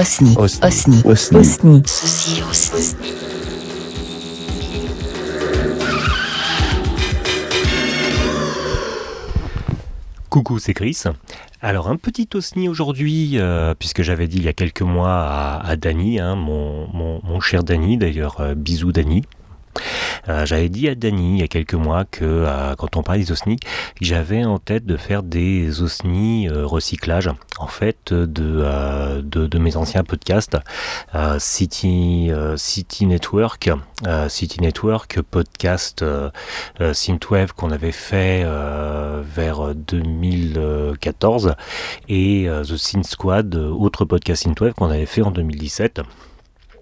Osni. Osni. Osni. Osni. Ceci. Coucou, c'est Chris. Alors un petit osni aujourd'hui, euh, puisque j'avais dit il y a quelques mois à, à Dany, hein, mon, mon, mon cher Dany, d'ailleurs euh, bisous Dany. Euh, j'avais dit à Dany il y a quelques mois que euh, quand on parlait des osnis, j'avais en tête de faire des osnis euh, recyclage, en fait, de, mes anciens podcasts, City, City Network, City Network, podcast Synthwave qu'on avait fait vers 2014 et The Synth Squad, autre podcast Synthwave qu'on avait fait en 2017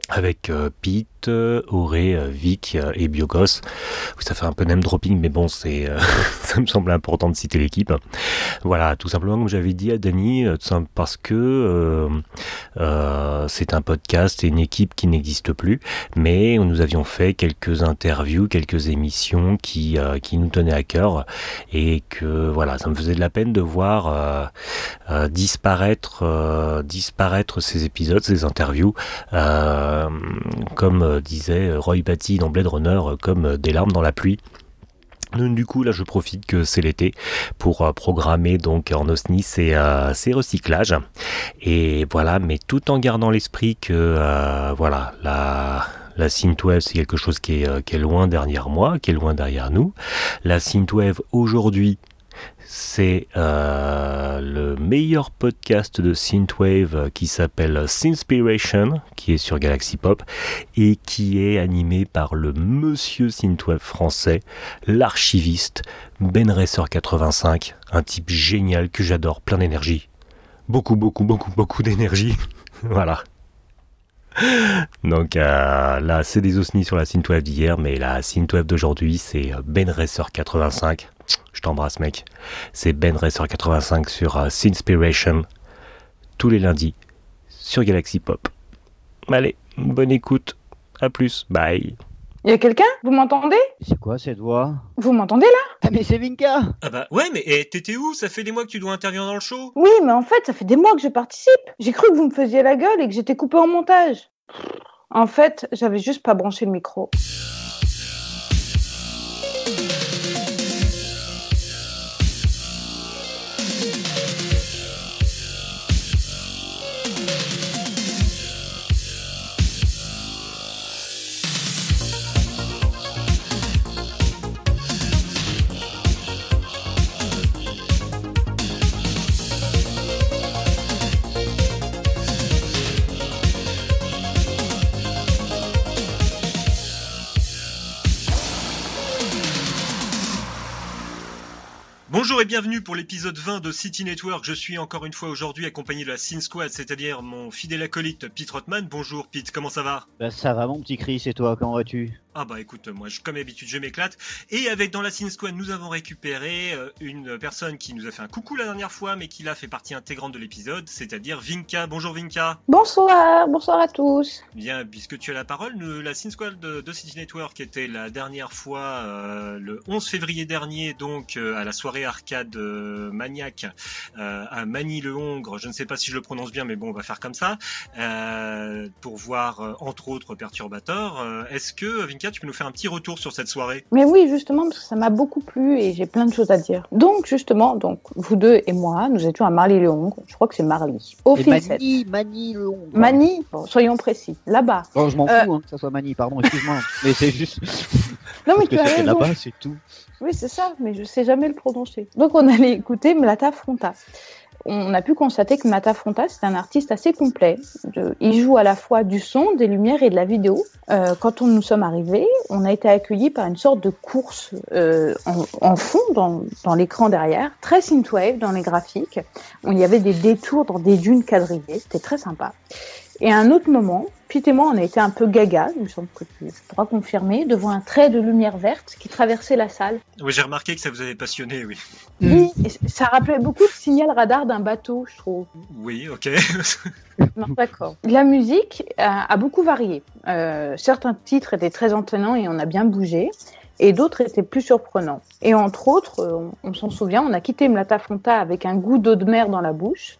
avec Pete, euh, Auré, euh, Vic euh, et Biogos. Ça fait un peu name dropping, mais bon, c'est, ça me semble important de citer l'équipe. Voilà, tout simplement comme j'avais dit à Dany, parce que c'est un podcast et une équipe qui n'existe plus, mais nous avions fait quelques interviews, quelques émissions qui, qui nous tenaient à cœur et que voilà, ça me faisait de la peine de voir disparaître, disparaître ces épisodes, ces interviews. Comme euh, disait Roy Batty dans Blade Runner, euh, comme euh, des larmes dans la pluie. Du coup, là, je profite que c'est l'été pour euh, programmer donc en OSNI ces, euh, recyclages. Et voilà, mais tout en gardant l'esprit que euh, voilà, la, la synthwave, c'est quelque chose qui est, euh, qui est loin derrière moi, qui est loin derrière nous. La synthwave aujourd'hui, c'est euh, le meilleur podcast de synthwave qui s'appelle Synspiration, qui est sur Galaxy Pop et qui est animé par le monsieur synthwave français, l'archiviste Ben Racer 85, un type génial que j'adore, plein d'énergie. Beaucoup, beaucoup, beaucoup, beaucoup d'énergie. voilà. Donc euh, là, c'est des osnis sur la synthwave d'hier, mais la synthwave d'aujourd'hui, c'est euh, Ben Racer 85. Je t'embrasse, mec. C'est Ben Racer 85 sur euh, Synspiration, tous les lundis, sur Galaxy Pop. Allez, bonne écoute. À plus. Bye. Il y a quelqu'un? Vous m'entendez? C'est quoi cette voix? Vous m'entendez là? Ah mais c'est Vinka Ah bah ouais, mais eh, t'étais où? Ça fait des mois que tu dois intervenir dans le show. Oui, mais en fait, ça fait des mois que je participe. J'ai cru que vous me faisiez la gueule et que j'étais coupé en montage. En fait, j'avais juste pas branché le micro. Bienvenue pour l'épisode 20 de City Network. Je suis encore une fois aujourd'hui accompagné de la Sin Squad, c'est-à-dire mon fidèle acolyte Pete Rothman. Bonjour Pete, comment ça va? Bah ça va mon petit Chris et toi, comment vas-tu? Ah bah écoute, moi je, comme d'habitude je m'éclate. Et avec dans la Sin Squad, nous avons récupéré euh, une personne qui nous a fait un coucou la dernière fois, mais qui là fait partie intégrante de l'épisode, c'est-à-dire Vinka. Bonjour Vinka. Bonsoir, bonsoir à tous. Bien, puisque tu as la parole, nous- la Sin Squad de, de City Network était la dernière fois euh, le 11 février dernier, donc euh, à la soirée arcade euh, maniaque euh, à Manille-le-Hongre. Je ne sais pas si je le prononce bien, mais bon, on va faire comme ça. euh, pour voir, euh, entre autres, Perturbator. Euh, Est-ce que, Vinka, tu peux nous faire un petit retour sur cette soirée? Mais oui, justement, parce que ça m'a beaucoup plu et j'ai plein de choses à dire. Donc, justement, donc vous deux et moi, nous étions à Marly-le-Hongre. Je crois que c'est Marly. Au Et film 7. Mani, Mani le Hongre. Mani, bon, soyons précis, là-bas. Oh, je m'en Euh. fous hein, que ça soit Mani, pardon, excuse-moi. mais c'est juste Non, mais parce que tu as c'était raison. là-bas, c'est tout. Oui, c'est ça, mais je sais jamais le prononcer. Donc on allait écouter Mlata Fronta. On a pu constater que Mlata Fronta, c'est un artiste assez complet. Il joue à la fois du son, des lumières et de la vidéo. Euh, quand on nous sommes arrivés, on a été accueillis par une sorte de course euh, en, fond, dans, dans l'écran derrière, très synthwave dans les graphiques. Il y avait des détours dans des dunes quadrillées, c'était très sympa. Et à un autre moment, Pete et moi, on a été un peu gaga, il me semble que tu pourras confirmer, devant un trait de lumière verte qui traversait la salle. Oui, j'ai remarqué que ça vous avait passionné, oui. Oui, et c- ça rappelait beaucoup le signal radar d'un bateau, je trouve. Oui, ok. Non, d'accord. La musique a, a beaucoup varié. Euh, certains titres étaient très entraînants et on a bien bougé, et d'autres étaient plus surprenants. Et entre autres, euh, on, on s'en souvient, on a quitté Mlata Fonta avec un goût d'eau de mer dans la bouche.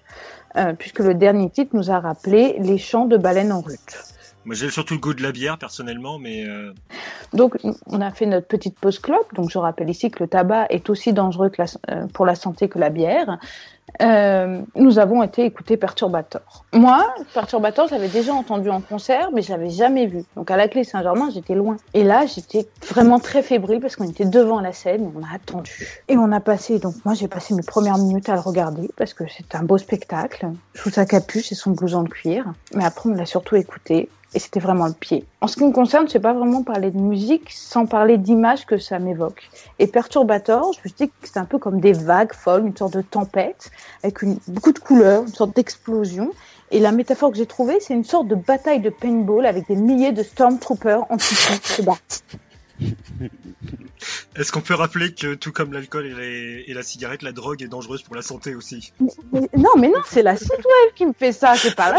Euh, puisque le dernier titre nous a rappelé les chants de baleines en rut. Moi, j'ai surtout le goût de la bière personnellement, mais euh, Donc, on a fait notre petite pause clope. Donc, je rappelle ici que le tabac est aussi dangereux euh, pour la santé que la bière. Euh, nous avons été écouter Perturbator. Moi, Perturbator, j'avais déjà entendu en concert, mais je l'avais jamais vu. Donc, à la clé Saint-Germain, j'étais loin. Et là, j'étais vraiment très fébrile parce qu'on était devant la scène, on a attendu. Et on a passé, donc moi, j'ai passé mes premières minutes à le regarder parce que c'est un beau spectacle, sous sa capuche et son blouson de cuir. Mais après, on l'a surtout écouté et c'était vraiment le pied. En ce qui me concerne, je sais pas vraiment parler de musique sans parler d'image que ça m'évoque. Et Perturbator, je me dis que c'est un peu comme des vagues folles, une sorte de tempête, avec une, beaucoup de couleurs, une sorte d'explosion. Et la métaphore que j'ai trouvée, c'est une sorte de bataille de paintball avec des milliers de stormtroopers en dessous. est-ce qu'on peut rappeler que tout comme l'alcool et, les- et la cigarette, la drogue est dangereuse pour la santé aussi? Mais- non, mais non, c'est la synthwave qui me fait ça, c'est pas la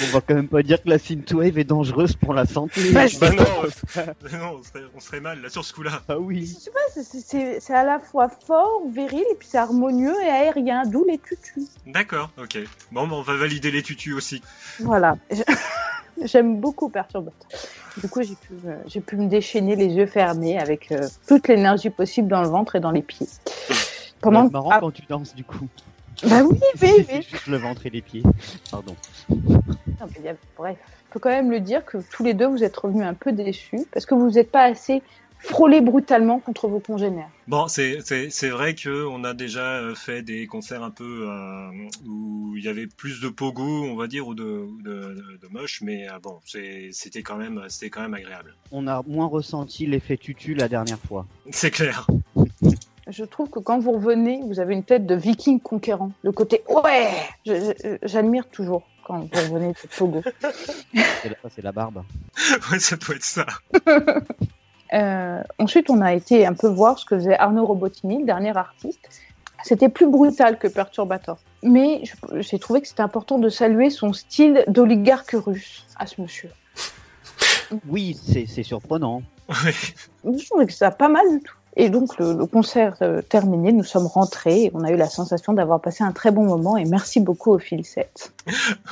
On va quand même pas dire que la synthwave est dangereuse pour la santé. Bah, je- Bah non, euh, non on, serait, on serait mal là sur ce coup-là. Ah oui. Je sais pas, c'est- c'est- c'est c'est à la fois fort, viril, et puis c'est harmonieux et aérien, d'où les tutus. D'accord, ok. Bon, bah, on va valider les tutus aussi. Voilà. J'aime beaucoup Perturbator. Du coup, j'ai pu, euh, j'ai pu me déchaîner les yeux fermés avec euh, toute l'énergie possible dans le ventre et dans les pieds. Pendant C'est marrant Ah, quand tu danses du coup. bah oui, oui, oui. juste le ventre et les pieds. Pardon. Bref, je peux quand même le dire que tous les deux, vous êtes revenus un peu déçus parce que vous n'êtes pas assez frôlés brutalement contre vos congénères. Bon, c'est c'est- c'est vrai que on a déjà euh, fait des concerts un peu euh, où il y avait plus de pogo, on va dire, ou de, de, de, de moche, mais euh, bon, c'était quand même c'était quand même agréable. On a moins ressenti l'effet tutu la dernière fois. C'est clair. Je trouve que quand vous revenez, vous avez une tête de viking conquérant. Le côté ouais, j'admire toujours quand vous revenez de Togo. C'est la, c'est la barbe. ouais, ça doit être ça. Euh, ensuite, on a été un peu voir ce que faisait Arnaud Robotini, le dernier artiste. C'était plus brutal que Perturbator. Mais je- j'ai trouvé que c'était important de saluer son style d'oligarque russe à ce monsieur. Oui, c'est c'est surprenant. Ouais. Je trouvais que ça a pas mal du tout. Et donc, le, le concert euh, terminé, nous sommes rentrés et on a eu la sensation d'avoir passé un très bon moment et merci beaucoup au fil 7.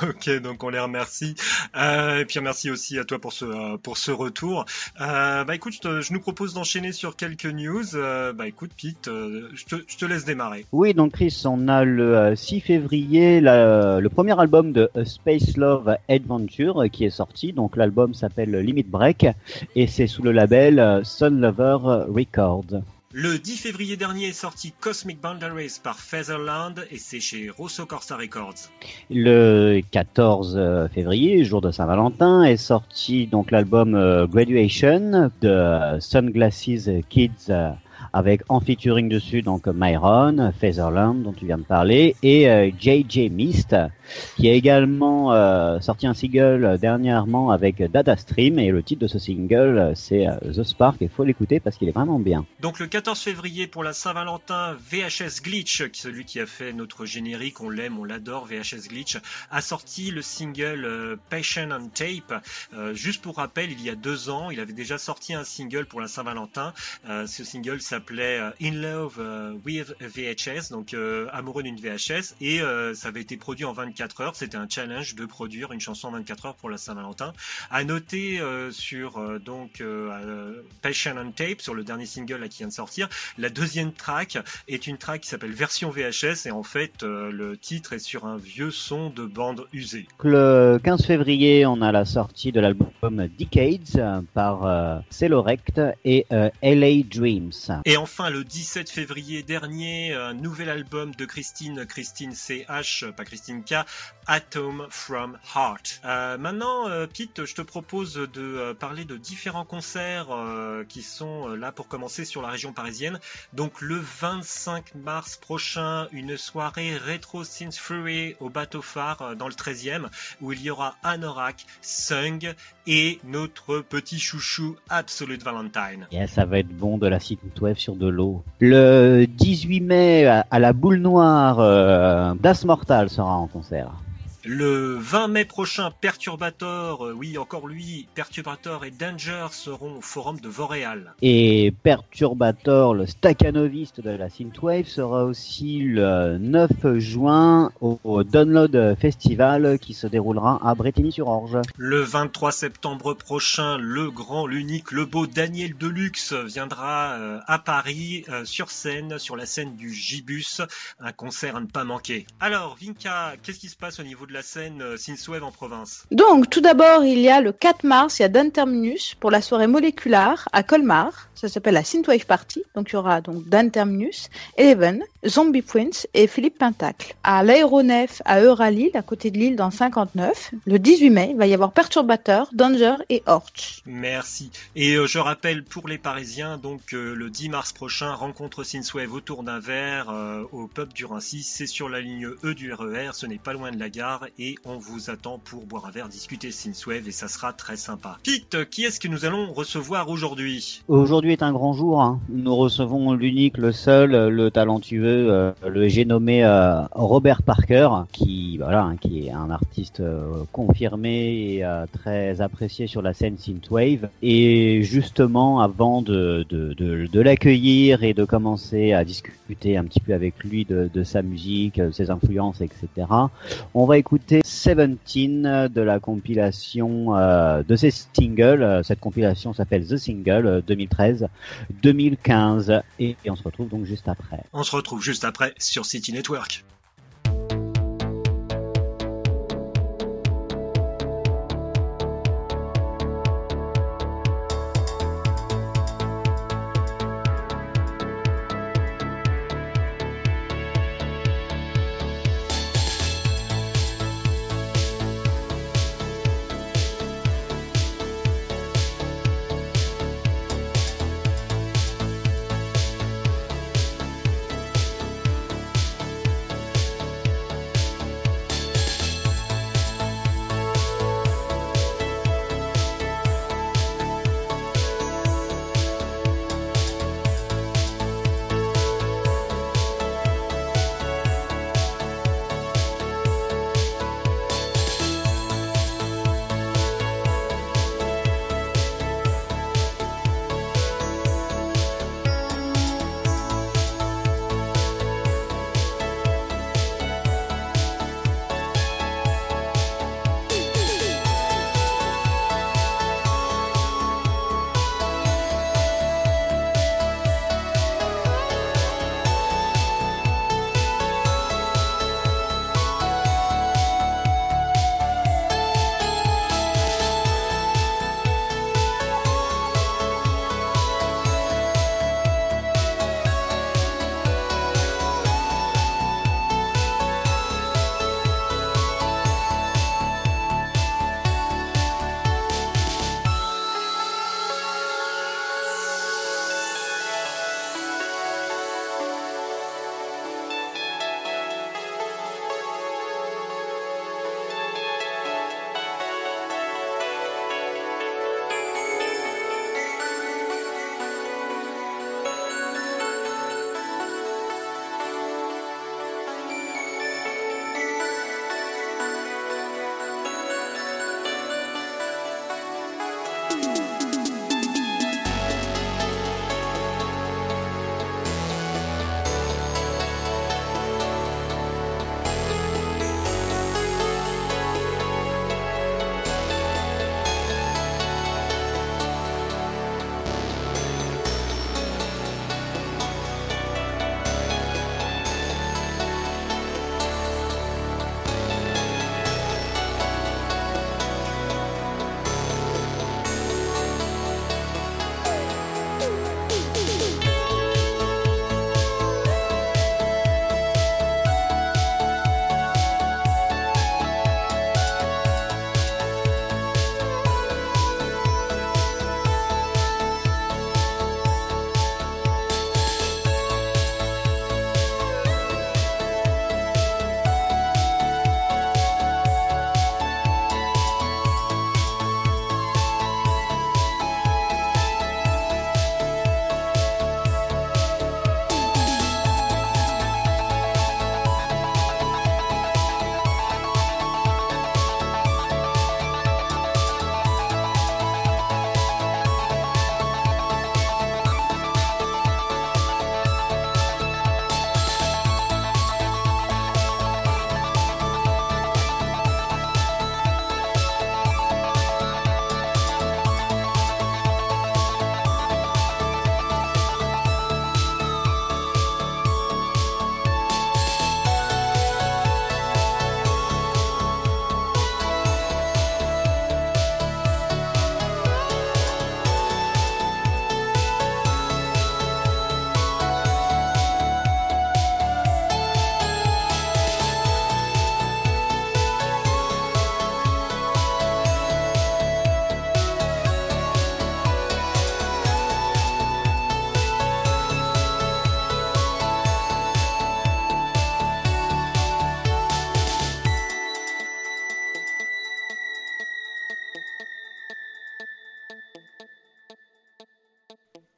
Ok, donc on les remercie. Euh, et puis merci aussi à toi pour ce euh, pour ce retour. Euh, bah écoute, je, te- je nous propose d'enchaîner sur quelques news. Euh, bah écoute, Pete, euh, je, te, je te laisse démarrer. Oui, donc Chris, on a le euh, 6 février la- le premier album de A Space Love Adventure qui est sorti. Donc l'album s'appelle Limit Break et c'est sous le label Sun Lover Records. Le 10 février dernier est sorti Cosmic Boundaries par Featherland et c'est chez Rosso Corsa Records. Le 14 février, jour de Saint-Valentin, est sorti donc l'album euh, Graduation de Sunglasses Kids euh, avec en featuring dessus donc Myron, Featherland dont tu viens de parler et euh, JJ Mist qui a également euh, sorti un single euh, dernièrement avec Data Stream et le titre de ce single euh, c'est euh, The Spark et faut l'écouter parce qu'il est vraiment bien. Donc le 14 février pour la Saint-Valentin, VHS Glitch, celui qui a fait notre générique, on l'aime, on l'adore, VHS Glitch, a sorti le single euh, Passion on Tape. Euh, juste pour rappel, il y a deux ans, il avait déjà sorti un single pour la Saint-Valentin. Euh, ce single s'appelait euh, In Love euh, with VHS, donc euh, amoureux d'une VHS, et ça avait été produit en 24 heures. C'était un challenge de produire une chanson en 24 heures pour la Saint-Valentin. À noter sur donc Passion on Tape, sur le dernier single là, qui vient de sortir, la deuxième track est une track qui s'appelle version VHS et en fait le titre est sur un vieux son de bande usée. Le 15 février, on a la sortie de l'album Decades par Celorect et LA Dreams. Et enfin le 17 février dernier, un nouvel album de Christine, Christine CH, pas Christine K, Atom from Heart. Euh, maintenant, euh, Pete, je te propose de euh, parler de différents concerts euh, qui sont euh, là pour commencer sur la région parisienne. Donc le 25 mars prochain, une soirée rétro synth fury au bateau phare euh, dans le 13e où il y aura Anorak, Sung et notre petit chouchou Absolute Valentine. Et ça va être bon de la sur de l'eau. Le 18 mai, à à la boule noire, euh, Das Mortal sera en concert. Le 20 mai prochain, Perturbator, euh, oui encore lui, Perturbator et Danger seront au forum de Voreal. Et Perturbator, le staccanoviste de la Synthwave, sera aussi le 9 juin au, au Download Festival qui se déroulera à Bretigny-sur-Orge. Le 23 septembre prochain, le grand, l'unique, le beau Daniel Deluxe viendra euh, à Paris euh, sur scène, sur la scène du Gibus, un concert à ne pas manquer. Alors, Vinka, qu'est-ce qui se passe au niveau de la scène euh, Synthwave en province Donc, tout d'abord, il y a le 4 mars, il y a Dan Terminus pour la soirée moléculaire à Colmar. Ça s'appelle la Synthwave Party. Donc, il y aura donc Dan Terminus, Eleven, Zombie Prince et Philippe Pentacle. À l'aéronef à Euralille, à côté de l'île dans 59, le 18 mai, il va y avoir Perturbateur, Danger et Orch. Merci. Et euh, je rappelle pour les Parisiens, donc euh, le 10 mars prochain, rencontre Synthwave autour d'un verre au pub du Rincy. C'est sur la ligne E du RER, ce n'est pas loin de la gare et on vous attend pour boire un verre, discuter Synthwave et ça sera très sympa. Pete, qui est-ce que nous allons recevoir aujourd'hui? Aujourd'hui est un grand jour. hein. Nous recevons l'unique, le seul, le talentueux, euh, le j'ai nommé euh, Robert Parker, qui voilà, hein, qui est un artiste euh, confirmé et très apprécié sur la scène synthwave. Et justement, avant de l'accueillir et de commencer à discuter un petit peu avec lui de, de sa musique, ses influences, etc. On va écouter Seventeen de la compilation euh, de ses singles. Euh, Cette compilation s'appelle The Single euh, 2013-2015 et, et on se retrouve donc juste après. On se retrouve juste après sur City Network.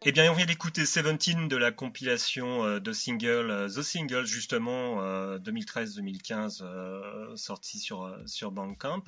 Eh bien, on vient d'écouter 17 de la compilation euh, de singles euh, The Single, justement, 2013-2015, euh, sorti sur, sur Bandcamp.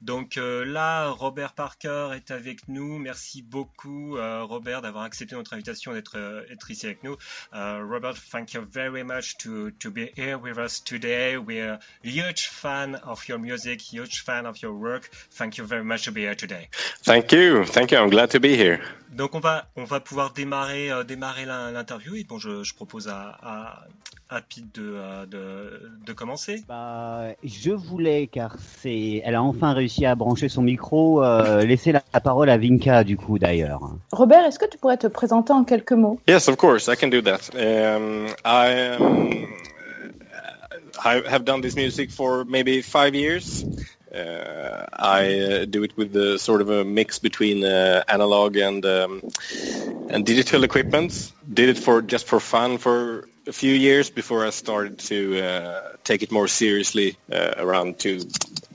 Donc là, Robert Parker est avec nous. Merci beaucoup, Robert, d'avoir accepté notre invitation d'être être ici avec nous. Robert, thank you very much to, to be here with us today. We're huge fan of your music, huge fan of your work. Thank you very much to be here today. Thank you. Thank you. I'm glad to be here. Donc on va on va pouvoir démarrer euh, démarrer l'interview et bon je, je propose à, à, à Pete de, euh, de, de, commencer? Bah, je voulais car c'est elle a enfin réussi à brancher son micro euh, laisser la, la, parole à Vinka du coup d'ailleurs. Robert, est-ce que tu pourrais te présenter en quelques mots? Yes, of course, I can do that. Um, I um, I have done this music for maybe five years. Uh, I uh, do it with the sort of a mix between uh, analog and um, and digital equipment. Did it for just for fun for a few years before I started to uh, take it more seriously uh, around two,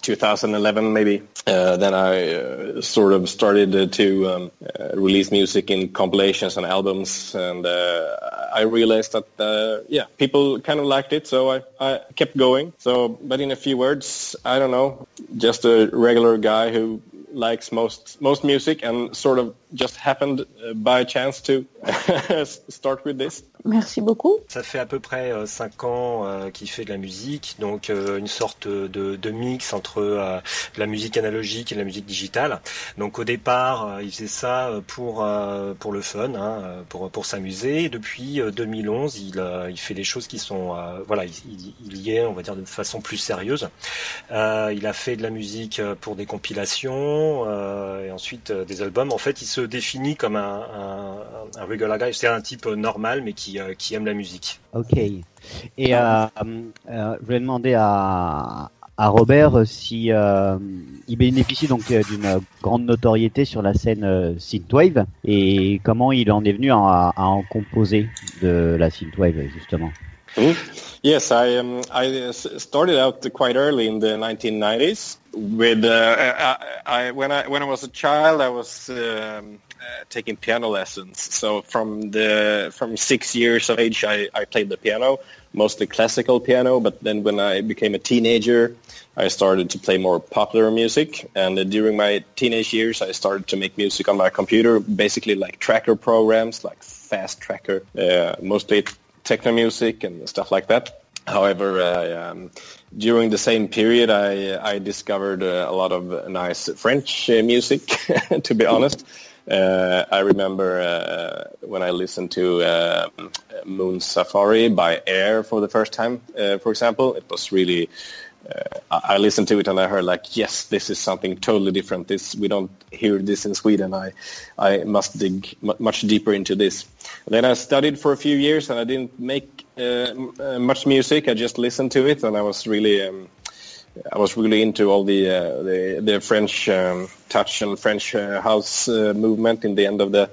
2011 maybe. Uh, then I uh, sort of started uh, to um, uh, release music in compilations and albums, and I realized that yeah, people kind of liked it, so I, I kept going. So, but in a few words, I don't know, just a regular guy who likes most most music and sort of just happened by chance to start with this. Merci beaucoup. Ça fait à peu près 5 ans euh, qu'il fait de la musique, donc euh, une sorte de, de mix entre euh, la musique analogique et la musique digitale. Donc au départ, il faisait ça pour pour le fun, hein, pour pour s'amuser. Depuis 2011, il il fait des choses qui sont voilà, il, il, y est, on va dire de façon plus sérieuse. il a fait de la musique pour des compilations et ensuite des albums. En fait, il se définit comme un, regular guy. C'est un type normal, mais qui euh, qui, aiment la musique. Ok. Et euh, euh, je vais demander à, à Robert si euh, il bénéficie donc d'une grande notoriété sur la scène synthwave et comment il en est venu à, à en composer de la synthwave justement. Mm. Yes, I um, I started out quite early in the 1990s with uh, I, I, when I when I was a child I was um, uh, taking piano lessons. So from the from six years of age, I, I played the piano, mostly classical piano. But then when I became a teenager, I started to play more popular music. And uh, during my teenage years, I started to make music on my computer, basically like tracker programs, like Fast Tracker, uh, mostly techno music and stuff like that. However, uh, um, during the same period, I, I discovered uh, a lot of nice French uh, music, to be honest. Uh, I remember uh, when I listened to uh, Moon Safari by Air for the first time, uh, for example. It was really, uh, I listened to it and I heard like, yes, this is something totally different. This we don't hear this in Sweden. I, I must dig m- much deeper into this. Then I studied for a few years and I didn't make uh, much music. I just listened to it and I was really um, I was really into all the uh, the, the, French um, touch and French uh, house uh, movement in the end of the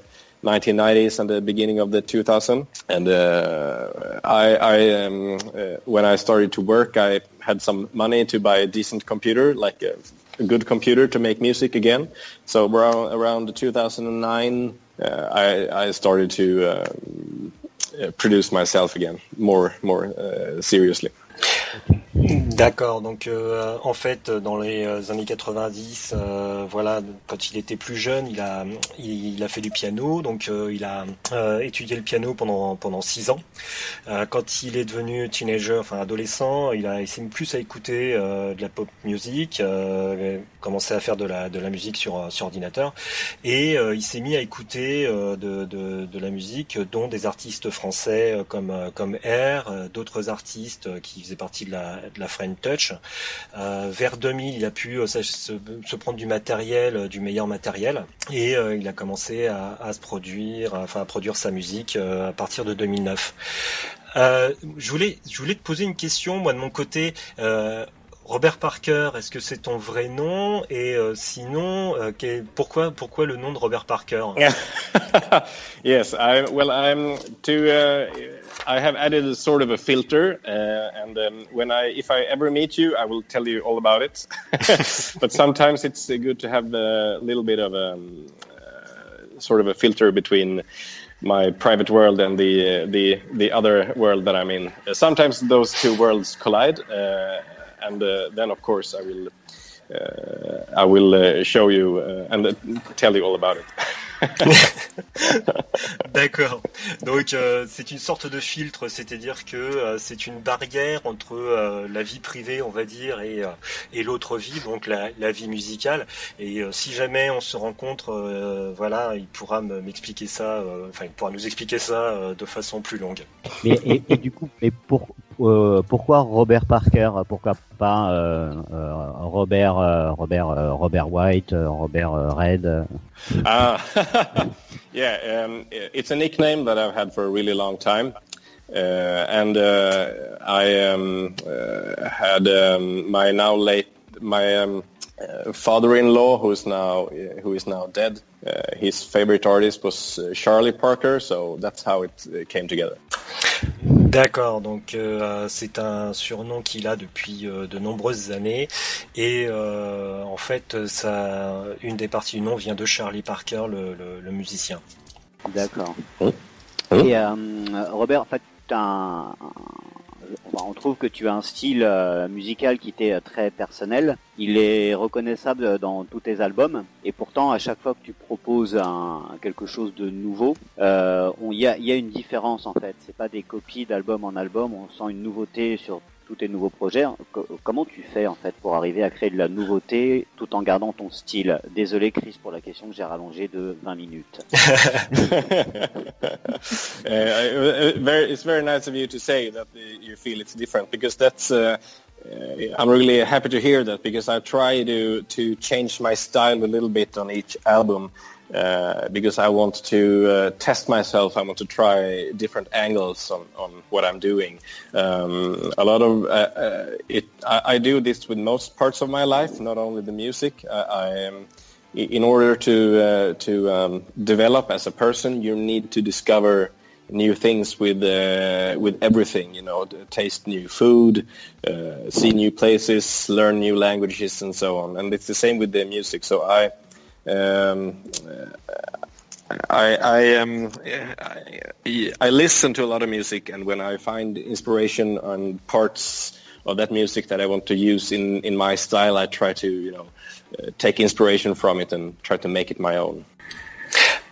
1990s and the beginning of the 2000s. And uh, I, I um, uh, when I started to work, I had some money to buy a decent computer, like a, a good computer to make music again. So around around 2009, uh, I, I started to um, produce myself again more more seriously. D'accord. Donc euh, en fait, dans les euh, années 90, euh, voilà, quand il était plus jeune, il a il, a fait du piano. Donc il a étudié le piano pendant pendant six ans. quand il est devenu teenager, enfin adolescent, il a essayé plus à écouter de la pop music, commencé à faire de la de la musique sur sur ordinateur, et il s'est mis à écouter de, de, de la musique, dont des artistes français comme comme Air, d'autres artistes qui faisaient partie de la la French Touch. Euh, vers 2000, il a pu euh, se, prendre du matériel, euh, du meilleur matériel, et il a commencé à, se produire, enfin à produire sa musique à partir de 2009. Euh, je voulais, je voulais te poser une question, moi de mon côté. Robert Parker, est-ce que c'est ton vrai nom? Et sinon, pourquoi, pourquoi le nom de Robert Parker? Yes, well, I'm. Uh, I have added a sort of a filter, uh, and um, when I, if I ever meet you, I will tell you all about it. but sometimes it's good to have a little bit of a um, uh, sort of a filter between my private world and the the the other world that I'm in. sometimes those two worlds collide, and then of course I will I will show you and tell you all about it. D'accord. Donc euh, c'est une sorte de filtre, c'est-à-dire que euh, c'est une barrière entre euh, la vie privée, on va dire, et, l'autre vie, donc la, vie musicale. Et si jamais on se rencontre, voilà, il pourra m'expliquer ça, enfin il pourra nous expliquer ça de façon plus longue. Mais, et du coup, mais pour, pourquoi Robert Parker Pourquoi pas euh, Robert, Robert, Robert White, Robert Red Ah, yeah, um, it's a nickname that I've had for a really long time. Uh, and uh, I um, uh, had um, my now late my um, uh, father-in-law, who is now who is now dead. Uh, his favorite artist was uh, Charlie Parker, so that's how it came together. D'accord, donc euh, c'est un surnom qu'il a depuis euh, de nombreuses années et euh, en fait ça, une des parties du nom vient de Charlie Parker, le, le, le musicien. D'accord. Mmh. Et Robert, en fait, un, on trouve que tu as un style euh, musical qui t'est euh, très personnel. Il est reconnaissable dans tous tes albums. Et pourtant, à chaque fois que tu proposes un, quelque chose de nouveau, euh, il y, a, y, a, une différence en fait. C'est pas des copies d'album en album. On sent une nouveauté sur tous tes nouveaux projets. Comment tu fais en fait pour arriver à créer de la nouveauté tout en gardant ton style? Désolé Chris pour la question que j'ai rallongée de 20 minutes. uh, very, it's very nice of you to say that you feel it's different because that's. Uh, I'm really happy to hear that because I try to to change my style a little bit on each album. Uh, because I want to uh, test myself. I want to try different angles on, on what I'm doing. Um, a lot of uh, uh it. I, I, do this with most parts of my life, not only the music. I, I am, in order to uh, to um, develop as a person, you need to discover new things with with everything. You know, taste new food, see new places, learn new languages, and so on. And it's the same with the music. So I um, I I, um, I, I listen to a lot of music, and when I find inspiration on parts of that music that I want to use in in my style, I try to you know uh, take inspiration from it and try to make it my own.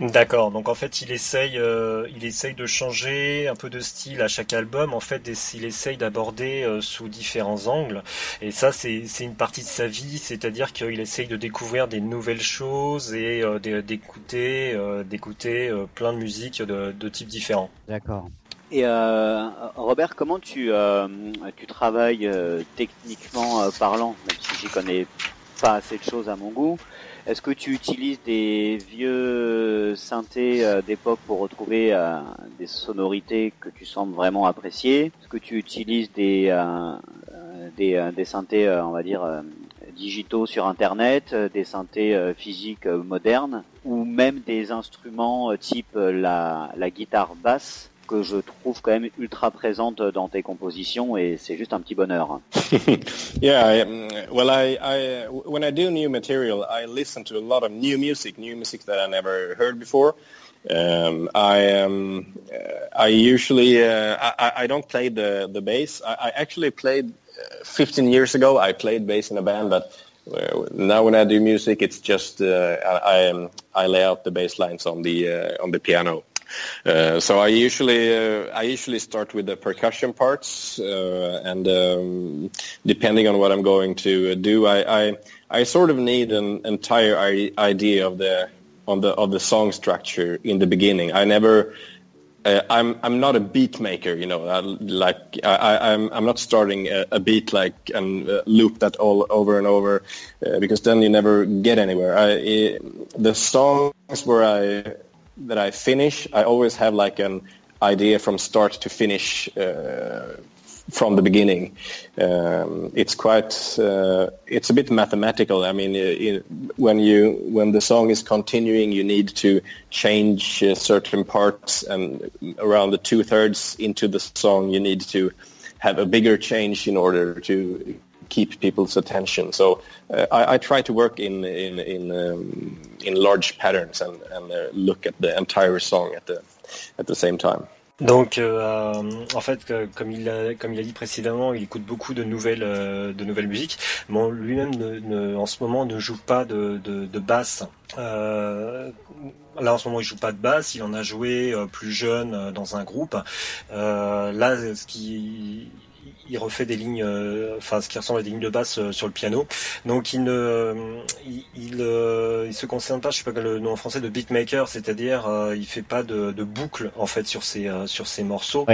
D'accord. Donc en fait, il essaye, euh, il essaye de changer un peu de style à chaque album. En fait, il essaye d'aborder euh, sous différents angles. Et ça, c'est une partie de sa vie. C'est-à-dire qu'il essaye de découvrir des nouvelles choses et euh, d'écouter, d'écouter plein de musiques de, de types différents. D'accord. Et Robert, comment tu tu travailles techniquement parlant, même si j'y connais pas assez de choses à mon goût. Est-ce que tu utilises des vieux synthés euh, d'époque pour retrouver euh, des sonorités que tu sembles vraiment apprécier? Est-ce que tu utilises des euh, des, des, synthés, on va dire digitaux sur Internet, des synthés physiques modernes, ou même des instruments type la, la guitare basse? Que je trouve quand même ultra présente dans tes compositions et c'est juste un petit bonheur. yeah, I, um, well, I, I, when I do new material, I listen to a lot of new music, new music that I never heard before. Um, I um, uh, I usually uh, I, I don't play the the bass. I, I actually played uh, 15 years ago. I played bass in a band, but uh, now when I do music, it's just uh, I I, I lay out the bass lines on the uh, on the piano. Uh, so I usually uh, I usually start with the percussion parts, uh, and um, depending on what I'm going to do, I, I, I sort of need an entire idea of the on the of the song structure in the beginning. I never. Uh, I'm I'm not a beat maker, you know. I, like I, I'm I'm not starting a, a beat like and uh, loop that all over and over, because then you never get anywhere. I, the songs where I that I finish, I always have like an idea from start to finish uh, from the beginning. Um, it's quite, uh, it's a bit mathematical. I mean, it, when you when the song is continuing, you need to change uh, certain parts, and around the two thirds into the song, you need to have a bigger change in order to keep people's attention. So uh, I, try to work in um, large patterns and, uh, look at the entire song at the at the same time. Donc, euh, en fait, comme il a, dit précédemment, il écoute beaucoup de nouvelles, euh, musiques. Lui-même, en ce moment, ne joue pas de, basse. Euh, là, en ce moment, il joue pas de basse. Il en a joué plus jeune dans un groupe. là, ce qui il refait des lignes, euh, enfin ce qui ressemble à des lignes de basse euh, sur le piano. Donc il ne, il, il, euh, se concerne pas, je sais pas le nom en français, de beatmaker, c'est-à-dire il fait pas de, de, boucle en fait sur ses sur ses morceaux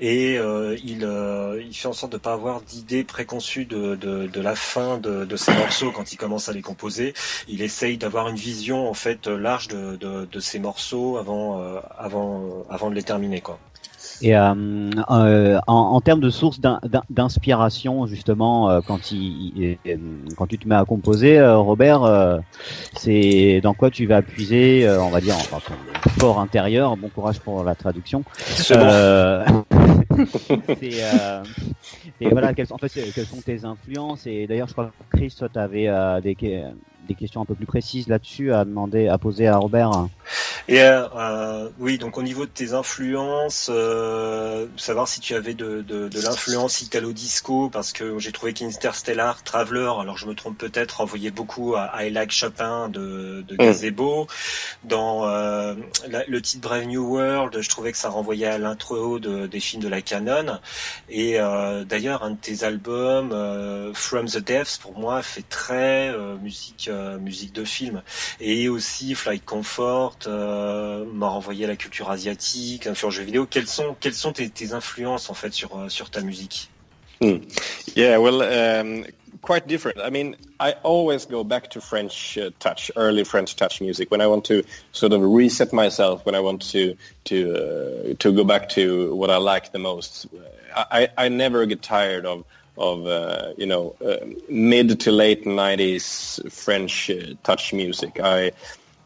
et il il fait en sorte de pas avoir d'idée préconçue de, de, de, la fin de, de ses morceaux quand il commence à les composer. Il essaye d'avoir une vision en fait large de, de, de ses morceaux avant avant avant de les terminer quoi. Et euh, euh, en, en, termes de source d'inspiration, justement, euh, quand, il, quand tu te mets à composer, Robert, c'est dans quoi tu vas puiser, on va dire, enfin, ton fort intérieur. Bon courage pour la traduction. C'est et voilà, quelles, en fait, quelles sont tes influences? Et d'ailleurs, je crois que Chris, toi, tu avais des, des questions un peu plus précises là-dessus à demander, à poser à Robert. Et euh, euh, oui, donc au niveau de tes influences, euh, savoir si tu avais de, de, de l'influence italo-disco, parce que j'ai trouvé qu'Interstellar Traveler, alors je me trompe peut-être, envoyait beaucoup à I Like Chopin de, de mm. Gazebo. Dans euh, le titre Brave New World, je trouvais que ça renvoyait à l'intro de, des films de la canon. Et euh, d'ailleurs, un de tes albums, euh, From the Depths, pour moi, fait très musique musique de film. Et aussi Flight Comfort. Euh, m'a renvoyé à la culture asiatique, sur le jeu vidéo. Quelles sont, quelles sont tes, influences en fait sur, euh, sur ta musique? Mm. Yeah, well, um, quite different. I mean, I always go back to French uh, touch, early French touch music when I want to sort of reset myself, when I want to to uh, to go back to what I like the most. I, I never get tired of of uh, you know uh, mid to late 90s French uh, touch music. I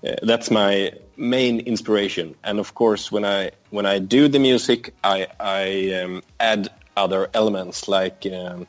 uh, that's my main inspiration. And of course, when I when I do the music, I I um, add other elements like, um,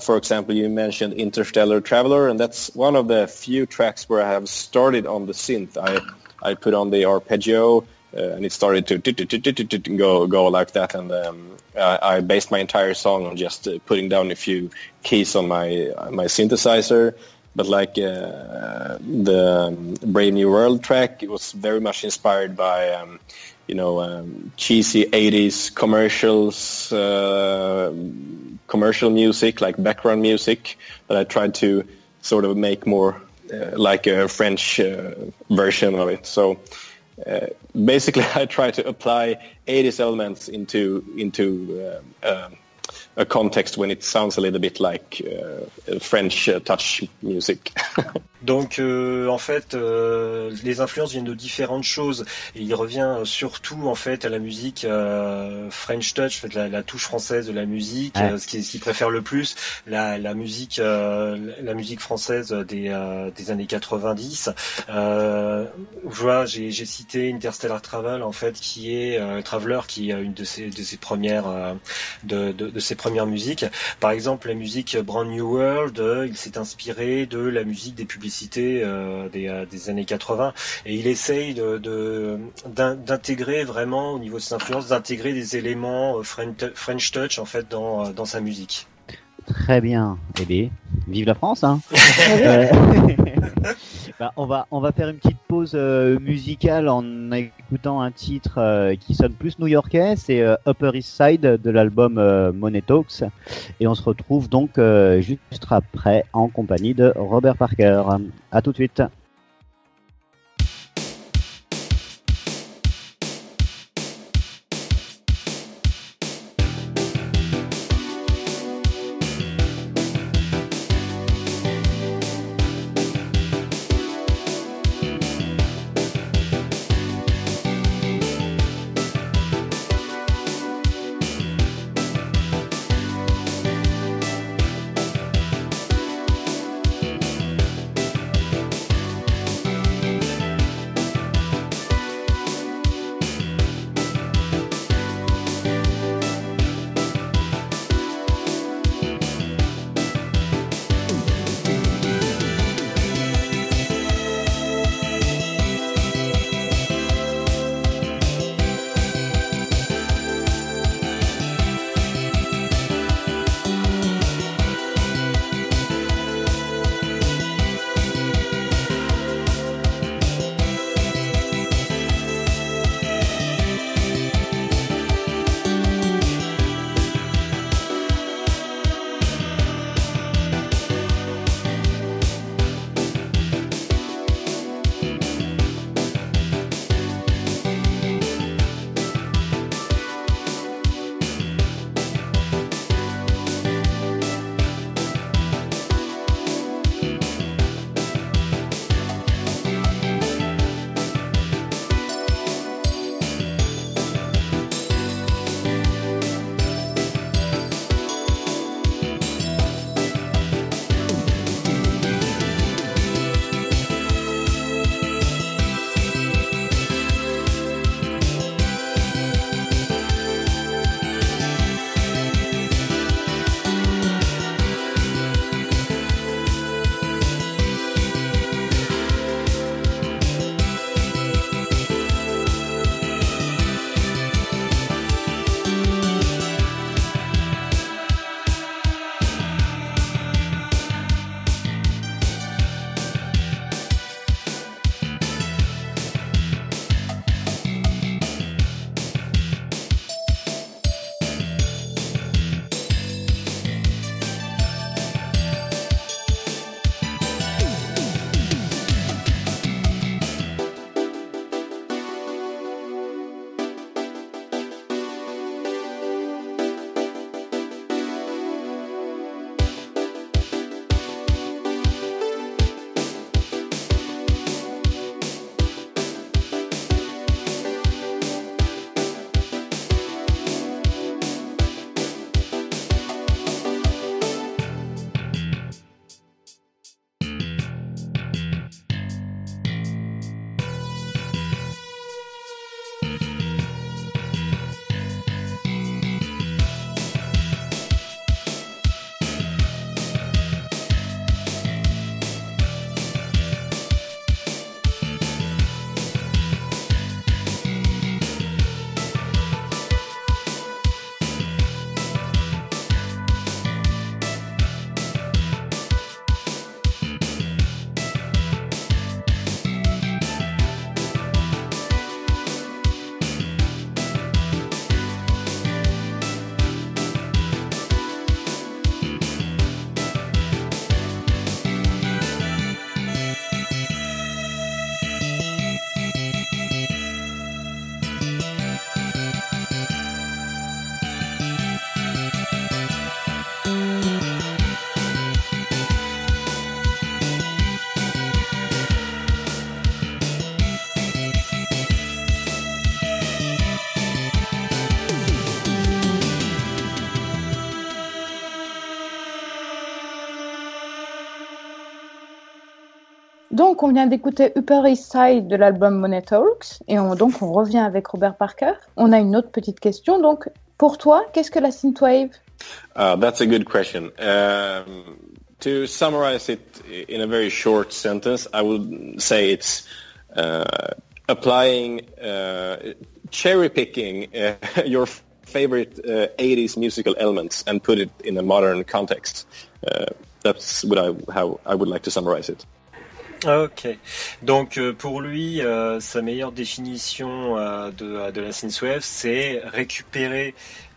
for example, you mentioned Interstellar Traveler, and that's one of the few tracks where I have started on the synth. I I put on the arpeggio. Uh, and it started to go go like that, and um, I, I, based my entire song on just uh, putting down a few keys on my my synthesizer, but like uh, the um, Brave New World track, it was very much inspired by um, you know um, cheesy 80s commercials, uh, commercial music like background music that I tried to sort of make more uh, like a French uh, version of it. So uh, basically, I try to apply 80s elements into into uh, um, a context when it sounds a little bit like uh, French uh, touch music. Donc euh, en fait, euh, les influences viennent de différentes choses. Et il revient surtout en fait à la musique euh, French touch, en fait, la, la, touche française de la musique, ouais. ce qu'il ce qui préfère le plus, la, la musique, la musique française des, des années 90. je vois, j'ai cité Interstellar Travel en fait, qui est Traveler, qui est une de ses, de ses premières de, de, de ses premières musiques. Par exemple, la musique Brand New World, il s'est inspiré de la musique des publicités euh, euh, des, années 80 et il essaye d'intégrer vraiment au niveau de ses influences d'intégrer des éléments euh, French, touch en fait dans, dans sa musique. Très bien. Eh bien, vive la France, hein bah, on va on va faire une petite pause euh, musicale en écoutant un titre euh, qui sonne plus new-yorkais, c'est euh, Upper East Side de l'album Money Talks, et on se retrouve donc juste après en compagnie de Robert Parker. À tout de suite. On vient d'écouter Upper East Side de l'album Money Talks, et on, donc on revient avec Robert Parker. On a une autre petite question. Donc, pour toi, qu'est-ce que la synthwave? Uh, that's a good question. Um, to summarize it in a very short sentence, I would say it's uh, applying, uh, cherry picking uh, your favorite 80s uh, musical elements and put it in a modern context. Uh, that's what I, how I would like to summarize it. Ok. Donc euh, pour lui, euh, sa meilleure définition euh, de, de la synthwave, c'est récupérer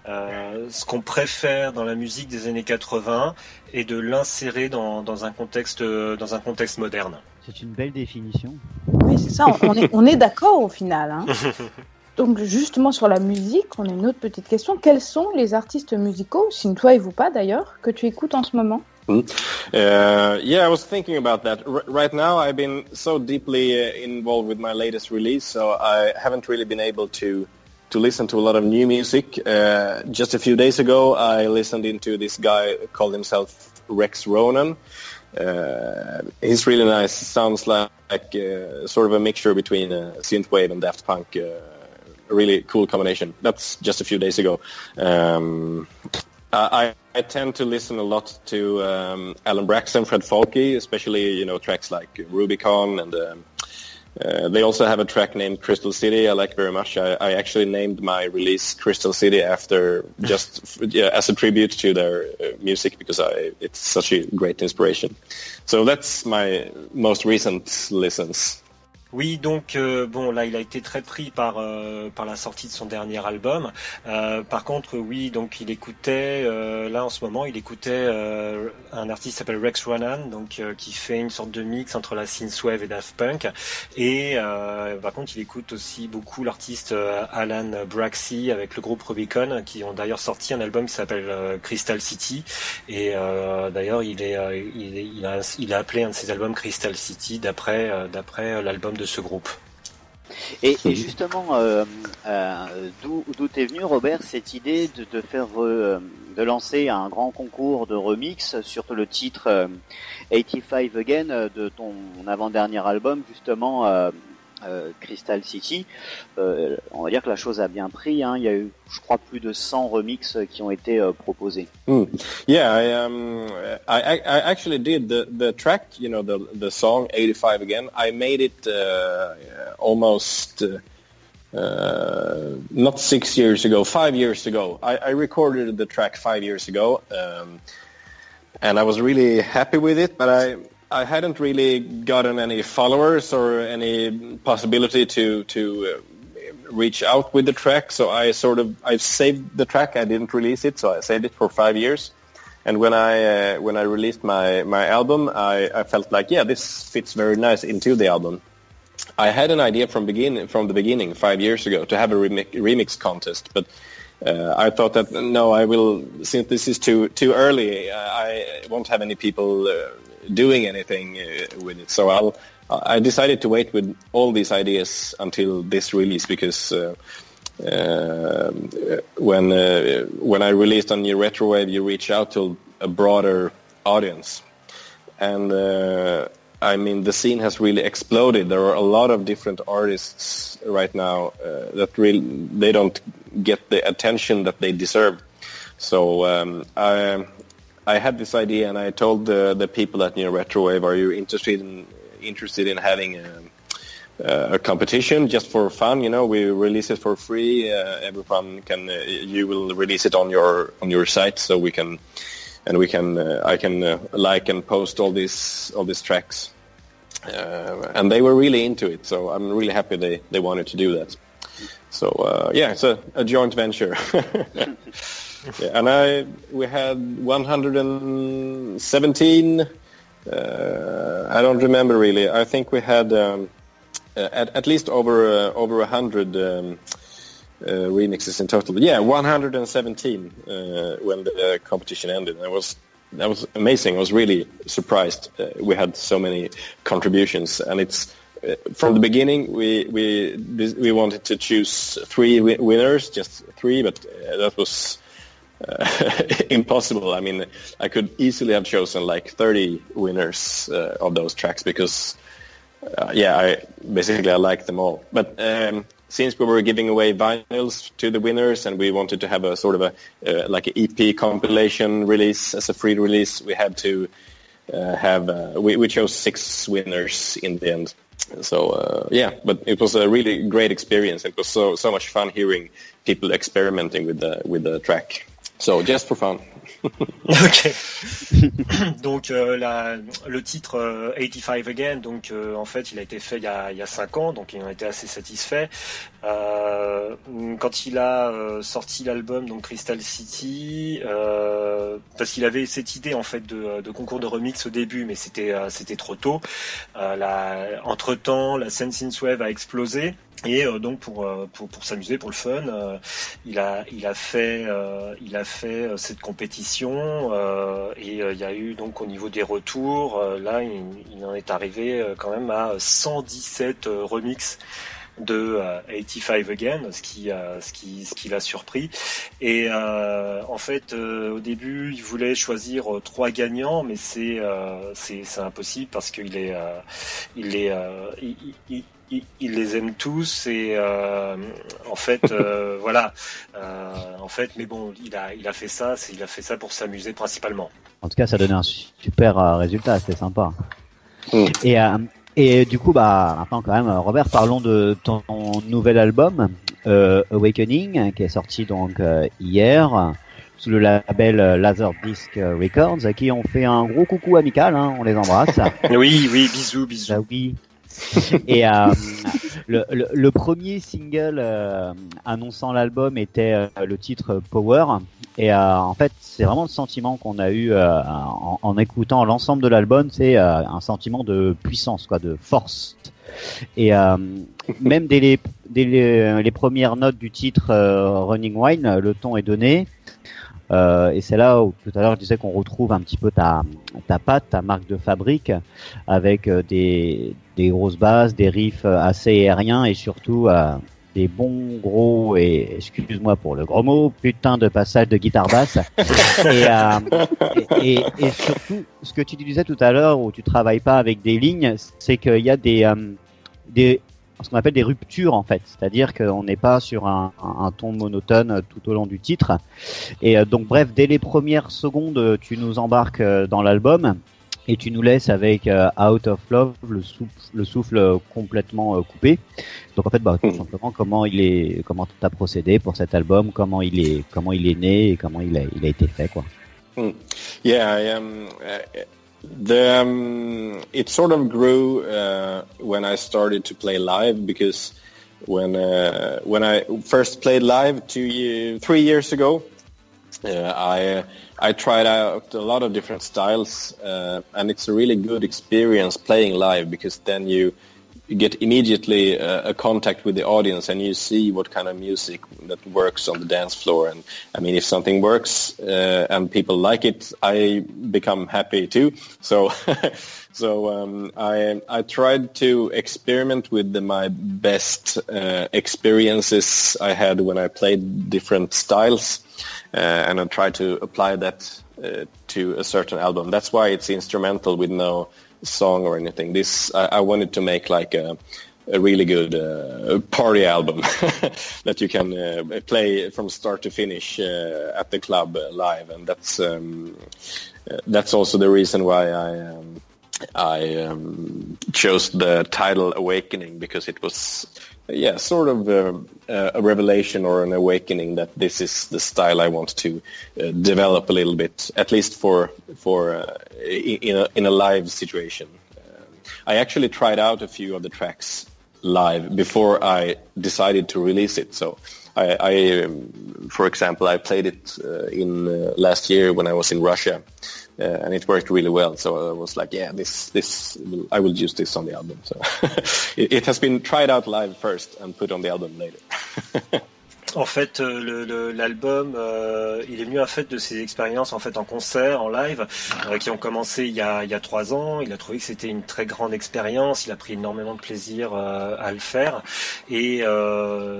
euh, ce qu'on préfère dans la musique des années 80 et de l'insérer dans, dans, un contexte dans un contexte moderne. C'est une belle définition. Oui, c'est ça. On est, on est d'accord au final. Hein. Donc justement sur la musique, on a une autre petite question. Quels sont les artistes musicaux, synthwave ou pas d'ailleurs, que tu écoutes en ce moment? Mm. Uh, yeah, I was thinking about that. R- right now, I've been so deeply uh, involved with my latest release, so I haven't really been able to to listen to a lot of new music. Uh, just a few days ago, I listened into this guy called himself Rex Ronan. Uh, he's really nice. Sounds like, like uh, sort of a mixture between uh, synthwave and Daft Punk. A really cool combination. That's just a few days ago. Um, I, I tend to listen a lot to um, Alan Braxton, Fred Folke, especially you know tracks like Rubicon, and um, uh, they also have a track named Crystal City. I like very much. I, I actually named my release Crystal City after just yeah, as a tribute to their uh, music because I, it's such a great inspiration. So that's my most recent listens. Oui, donc euh, bon, là, il a été très pris par euh, par la sortie de son dernier album. Euh, par contre, oui, donc il écoutait là en ce moment, il écoutait un artiste qui s'appelle Rex Ronan, donc qui fait une sorte de mix entre la synthwave et Daft Punk. Et par contre, il écoute aussi beaucoup l'artiste Alan Braxey avec le groupe Rubicon, qui ont d'ailleurs sorti un album qui s'appelle Crystal City. Et d'ailleurs, il il, est, il, a, il a appelé un de ses albums Crystal City d'après d'après l'album de ce groupe. Et, justement, euh, euh, d'où est venu Robert cette idée de, de faire euh, de lancer un grand concours de remix sur le titre 85 Again de ton avant-dernier album justement euh, Crystal City, euh, on va dire que la chose a bien pris. Hein. Il y a eu, je crois, plus de 100 remixes qui ont été euh, proposés. Mm. Yeah, I, um, I, actually did the, track, you know, the, the song 85 again. I made it uh, almost uh, uh, not six years ago, five years ago. I, I recorded the track five years ago, um, and I was really happy with it. But I I hadn't really gotten any followers or any possibility to to uh, reach out with the track. So I sort of I saved the track. I didn't release it, so I saved it for five years. And when I uh, when I released my my album, I, I felt like yeah, this fits very nice into the album. I had an idea from begin from the beginning five years ago to have a remix, remix contest, but uh, I thought that no, I will since this is too too early. Uh, I won't have any people uh, doing anything uh, with it. So I'll I decided to wait with all these ideas until this release because uh, uh, when when I released on your retrowave, you reach out to a broader audience, and I mean the scene has really exploded. There are a lot of different artists right now uh, that really they don't get the attention that they deserve. So um, I I had this idea and I told the, the people at New Retrowave, are you interested in interested in having a, a competition just for fun? You know, we release it for free. Uh, everyone can. Uh, you will release it on your on your site, so we can and we can. Uh, I can uh, like and post all these all these tracks. Uh, and they were really into it, so I'm really happy they, they wanted to do that. So uh, yeah, it's a, a joint venture. yeah, and I we had 117. Uh, I don't remember really. I think we had um, uh, at, at least over uh, over a hundred um, uh, remixes in total. Yeah, 117 uh, when the competition ended. That was that was amazing. I was really surprised. Uh, we had so many contributions, and it's from the beginning we we we wanted to choose three winners, just three, but that was uh, impossible. I mean, I could easily have chosen like 30 winners uh, of those tracks because uh, yeah, I basically I like them all. But um, since we were giving away vinyls to the winners and we wanted to have a sort of a uh, like an EP compilation release as a free release, we had to uh, have uh, we, we chose six winners in the end. So uh, yeah, but it was a really great experience. It was so so much fun hearing people experimenting with the with the track. So just for fun. ok. donc euh, la, le titre euh, 85 Again, donc euh, en fait il a été fait il y a, il y a 5 ans, donc ils ont été assez satisfaits. Euh, quand il a euh, sorti l'album donc Crystal City, euh, parce qu'il avait cette idée en fait de, de concours de remix au début, mais c'était c'était trop tôt. entre temps, la scène synthwave a explosé. Et euh, donc pour, euh, pour, pour s'amuser, pour le fun, euh, il a il a fait il a fait cette compétition et il y a eu donc au niveau des retours, là il, en est arrivé quand même à 117 remixes de 85 Again, ce qui, ce qui, ce qui l'a surpris. Et en fait, au début, il voulait choisir trois gagnants, mais c'est c'est impossible parce qu'il est il est les aime tous et euh, en fait euh, voilà euh, en fait mais bon il a il a fait ça il a fait ça pour s'amuser principalement en tout cas ça donnait un super résultat c'était sympa mm. et et du coup bah maintenant quand même Robert parlons de ton nouvel album Awakening qui est sorti donc hier sous le label Laserdisc Records, à qui on fait un gros coucou amical, hein, on les embrasse. oui, oui, bisous, bisous. Bah oui, et euh, le, le, premier single euh, annonçant l'album était euh, le titre Power. Et en fait, c'est vraiment le sentiment qu'on a eu en, en, écoutant l'ensemble de l'album, c'est un sentiment de puissance, quoi, de force. Et même dès les, dès les, les, premières notes du titre Running Wine, le ton est donné. Euh, et c'est là où tout à l'heure je disais qu'on retrouve un petit peu ta, ta patte, ta marque de fabrique, avec euh, des, des grosses bases, des riffs assez aériens et surtout euh, des bons gros et excuse-moi pour le gros mot, putain de passage de guitare basse. et, et, et, surtout, ce que tu disais tout à l'heure où tu travailles pas avec des lignes, c'est qu'il y a des, des ce qu'on appelle des ruptures en fait, c'est-à-dire qu'on n'est pas sur un, un, ton monotone tout au long du titre. Et euh, donc bref, dès les premières secondes, tu nous embarques euh, dans l'album et tu nous laisses avec euh, Out of Love le souffle, le souffle complètement coupé. Donc en fait, bah, tout hmm. simplement comment il est, comment t'as procédé pour cet album, comment il est, comment il est né et comment il a, il a été fait quoi. Hmm. Yeah, I am. Uh, The, um, it sort of grew uh, when I started to play live because when uh, when I first played live two year, three years ago, uh, I I tried out a lot of different styles, uh, and it's a really good experience playing live because then you you get immediately uh, a contact with the audience and you see what kind of music that works on the dance floor. And I mean, if something works uh, and people like it, I become happy too. So, so um, I I tried to experiment with the, my best uh, experiences I had when I played different styles, uh, and I tried to apply that uh, to a certain album. That's why it's instrumental with no song or anything. This I, I wanted to make like a, a really good uh, party album that you can uh, play from start to finish uh, at the club uh, live, and that's um, uh, that's also the reason why I um, I um, chose the title Awakening because it was yeah, sort of a, uh, a, revelation or an awakening that this is the style I want to uh, develop a little bit, at least for for uh, in a in a live situation. Um, I actually tried out a few of the tracks live before I decided to release it. So I, I um, for example, I played it uh, in uh, last year when I was in Russia uh, and it worked really well. So I was like, yeah, this this I will use this on the album. So it, it, has been tried out live first and put on the album later. en fait, l'album, il est venu en fait de ses expériences en fait en concert, en live, qui ont commencé il y a trois ans. Il a trouvé que c'était une très grande expérience. Il a pris énormément de plaisir à le faire et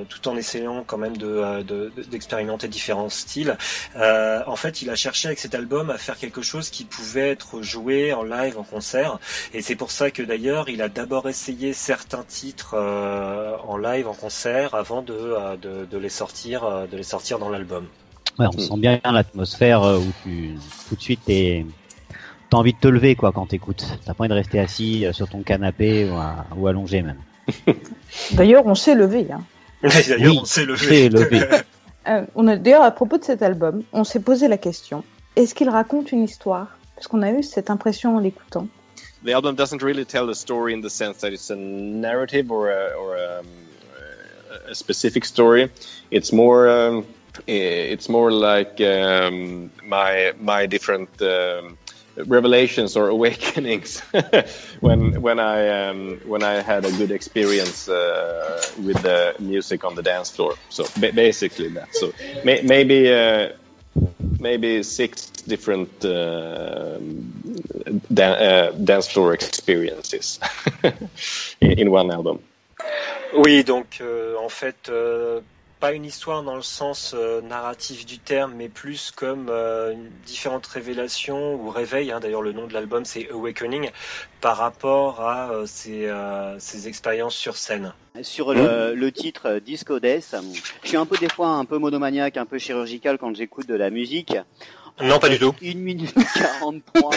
tout en essayant quand même de d'expérimenter différents styles. en fait, il a cherché avec cet album à faire quelque chose qui pouvait être joué en live, en concert, et c'est pour ça que d'ailleurs il a d'abord essayé certains titres en live, en concert, avant de, de les sortir, euh, de les sortir dans l'album. Ouais, on sent bien l'atmosphère euh, où tu tout de suite t'es t'as envie de te lever quoi quand t'écoutes. T'as pas envie de rester assis euh, sur ton canapé ou, allongé même. D'ailleurs, on s'est levé. Hein. D'ailleurs, on s'est levé. levé. on a d'ailleurs à propos de cet album, on s'est posé la question est-ce qu'il raconte une histoire? Parce qu'on a eu cette impression en l'écoutant. The album doesn't really tell the story in the sense that it's a narrative or a, or a, um, a specific story. It's more um, it's more like um, my my different um, revelations or awakenings when when I um, when I had a good experience uh, with the music on the dance floor. So basically that. So may maybe uh, maybe six different uh, uh, dance floor experiences in one album. Oui, donc euh, en fait, euh, pas une histoire dans le sens euh, narratif du terme, mais plus comme différentes révélations ou réveils. Hein. D'ailleurs, le nom de l'album c'est Awakening par rapport à ces, expériences sur scène. Sur le, le, titre Disco Death, je suis un peu des fois un peu monomaniaque, un peu chirurgical quand j'écoute de la musique. Non, pas du tout. 1 minute 43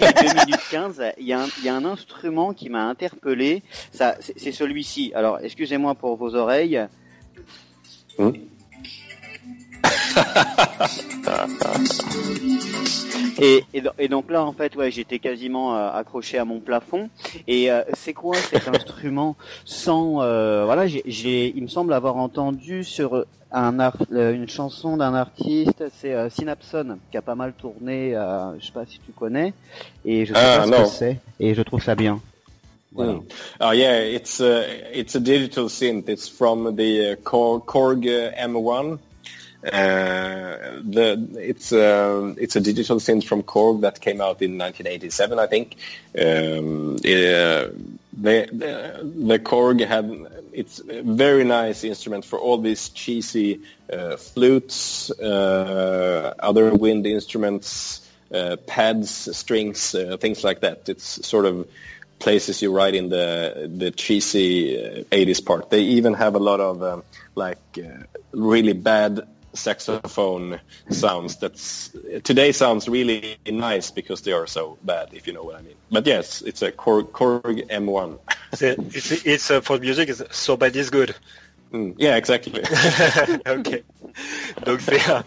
et 2 minutes 15, il y, a un, il y a un instrument qui m'a interpellé. Ça, c'est celui-ci. Alors, excusez-moi pour vos oreilles. Hmm et, et, donc là, en fait, ouais, j'étais quasiment euh, accroché à mon plafond. Et euh, c'est quoi cet instrument sans euh, Voilà, j'ai, il me semble avoir entendu sur un art, une chanson d'un artiste, c'est Synapson, qui a pas mal tourné. je sais pas si tu connais. Et je sais ah, pas ce que c'est. Et je trouve ça bien. Voilà. Mm. Oh yeah, it's a, it's a digital synth. It's from the uh, Korg M1. Uh, the it's uh, it's a digital synth from Korg that came out in 1987, I think. Um, uh, the, the, Korg had it's a very nice instrument for all these cheesy uh, flutes, uh, other wind instruments, pads, strings, things like that. It's sort of places you right in the the cheesy 80s part. They even have a lot of um, like really bad saxophone sounds that's today sounds really nice because they are so bad if you know what I mean but yes it's a Korg, Korg M1 it's, it's uh, for music is so bad is good Mm, yeah, exactly. ok. Donc c'est un,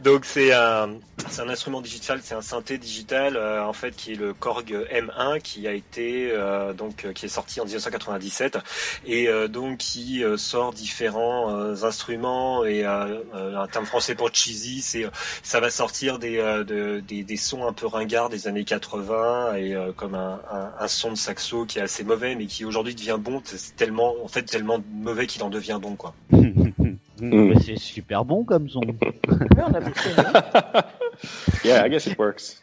donc c'est un, c'est un instrument digital, c'est un synthé digital euh, en fait qui est le Korg M1 qui a été euh, donc euh, qui est sorti en 1997 et donc qui sort différents instruments et un terme français pour cheesy, c'est ça va sortir des, des, des sons un peu ringards des années 80 et comme un, un, un, son de saxo qui est assez mauvais mais qui aujourd'hui devient bon, c'est tellement en fait tellement mauvais qu'il en devient bon quoi. Mm. C'est super bon comme son. yeah, I guess it works.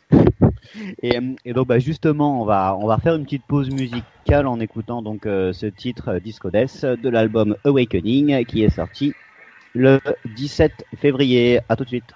Et, donc bah justement, on va on va faire une petite pause musicale en écoutant donc euh, ce titre Disco Death de l'album Awakening qui est sorti le 17 février. À tout de suite.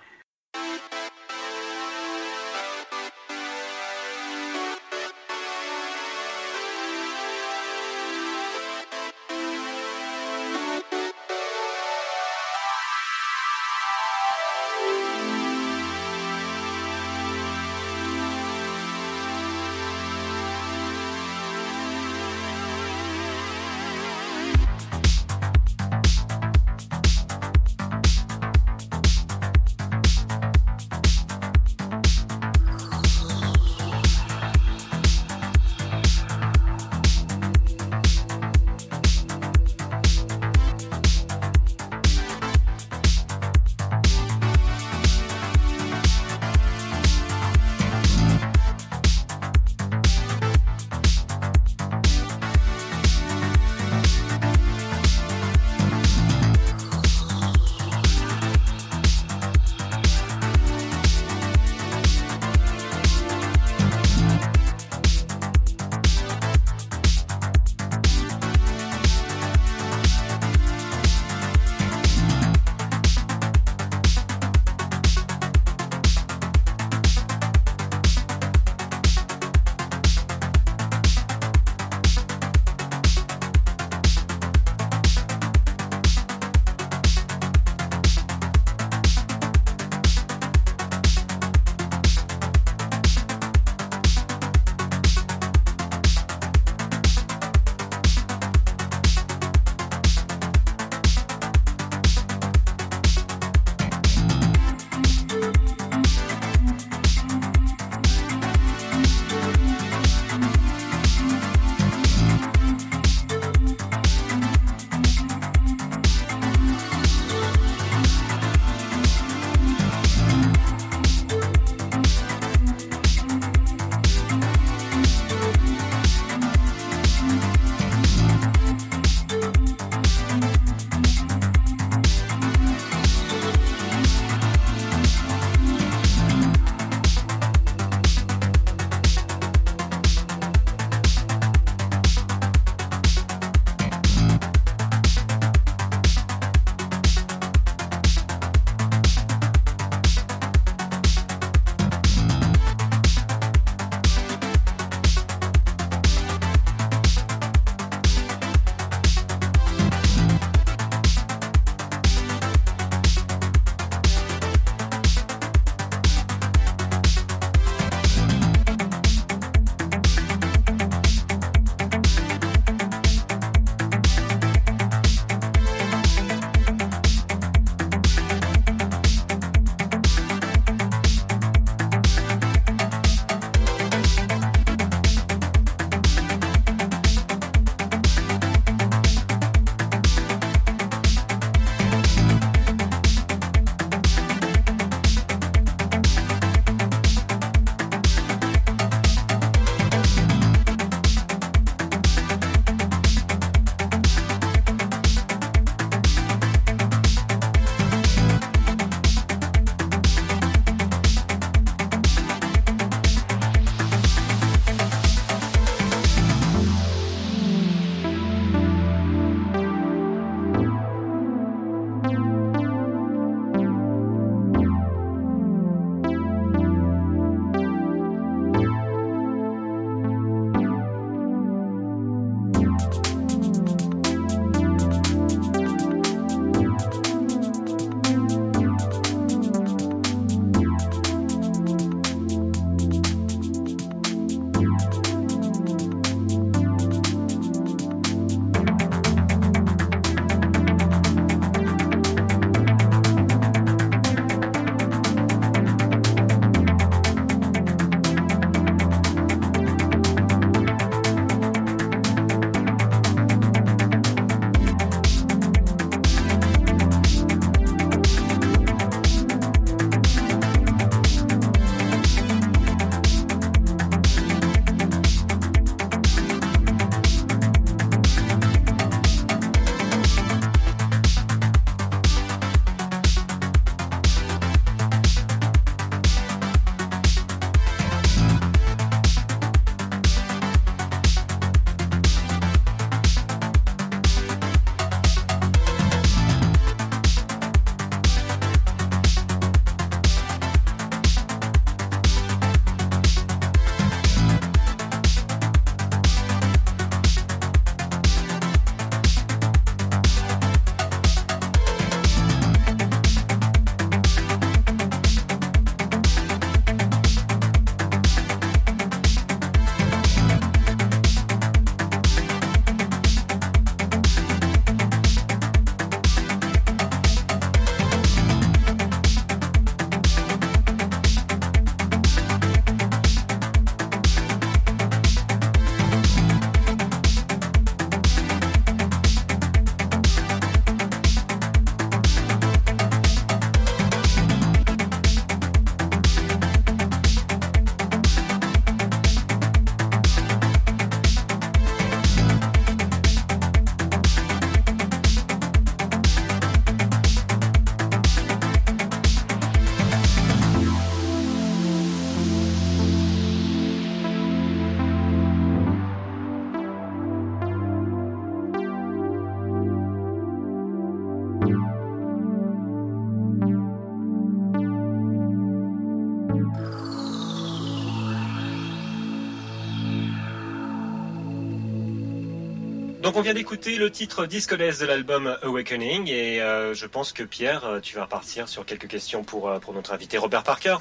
On vient d'écouter le titre discoless de l'album Awakening et euh, je pense que Pierre, euh, tu vas repartir sur quelques questions pour, euh, pour notre invité Robert Parker.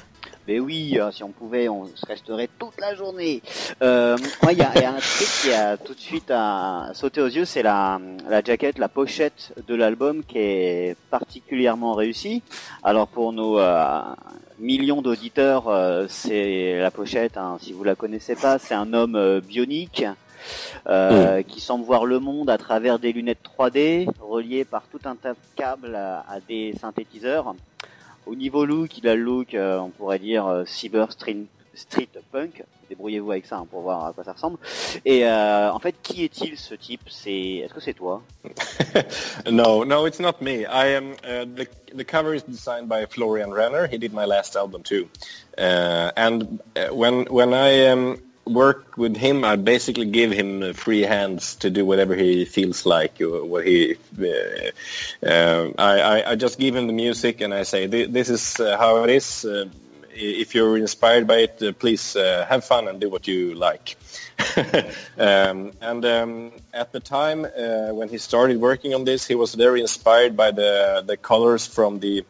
Mais oui, si on pouvait, on se resterait toute la journée. Euh, il y, a, y, a, un truc qui a tout de suite à sauter aux yeux, c'est la, la jaquette, la pochette de l'album qui est particulièrement réussie. Alors pour nos millions d'auditeurs, c'est la pochette. Hein, si vous la connaissez pas, c'est un homme bionique euh, mm. qui semble voir le monde à travers des lunettes 3D reliées par tout un tas de câbles à, des synthétiseurs. Au niveau look, il a le look, euh, on pourrait dire euh, cyber street, street punk. Débrouillez-vous avec ça hein, pour voir à quoi ça ressemble. Et euh, en fait, qui est-il ce type? C'est est-ce que c'est toi? No, no, it's not me. I am uh, the the cover is designed by Florian Renner. He did my last album too. Uh, and uh, when when I um, work with him, I basically give him free hands to do whatever he feels like. What he, uh, uh, I, I just give him the music and I say, this is uh, how it is. Uh, if you're inspired by it, uh, please uh, have fun and do what you like. um, and um, at the time when he started working on this, he was very inspired by the the colors from the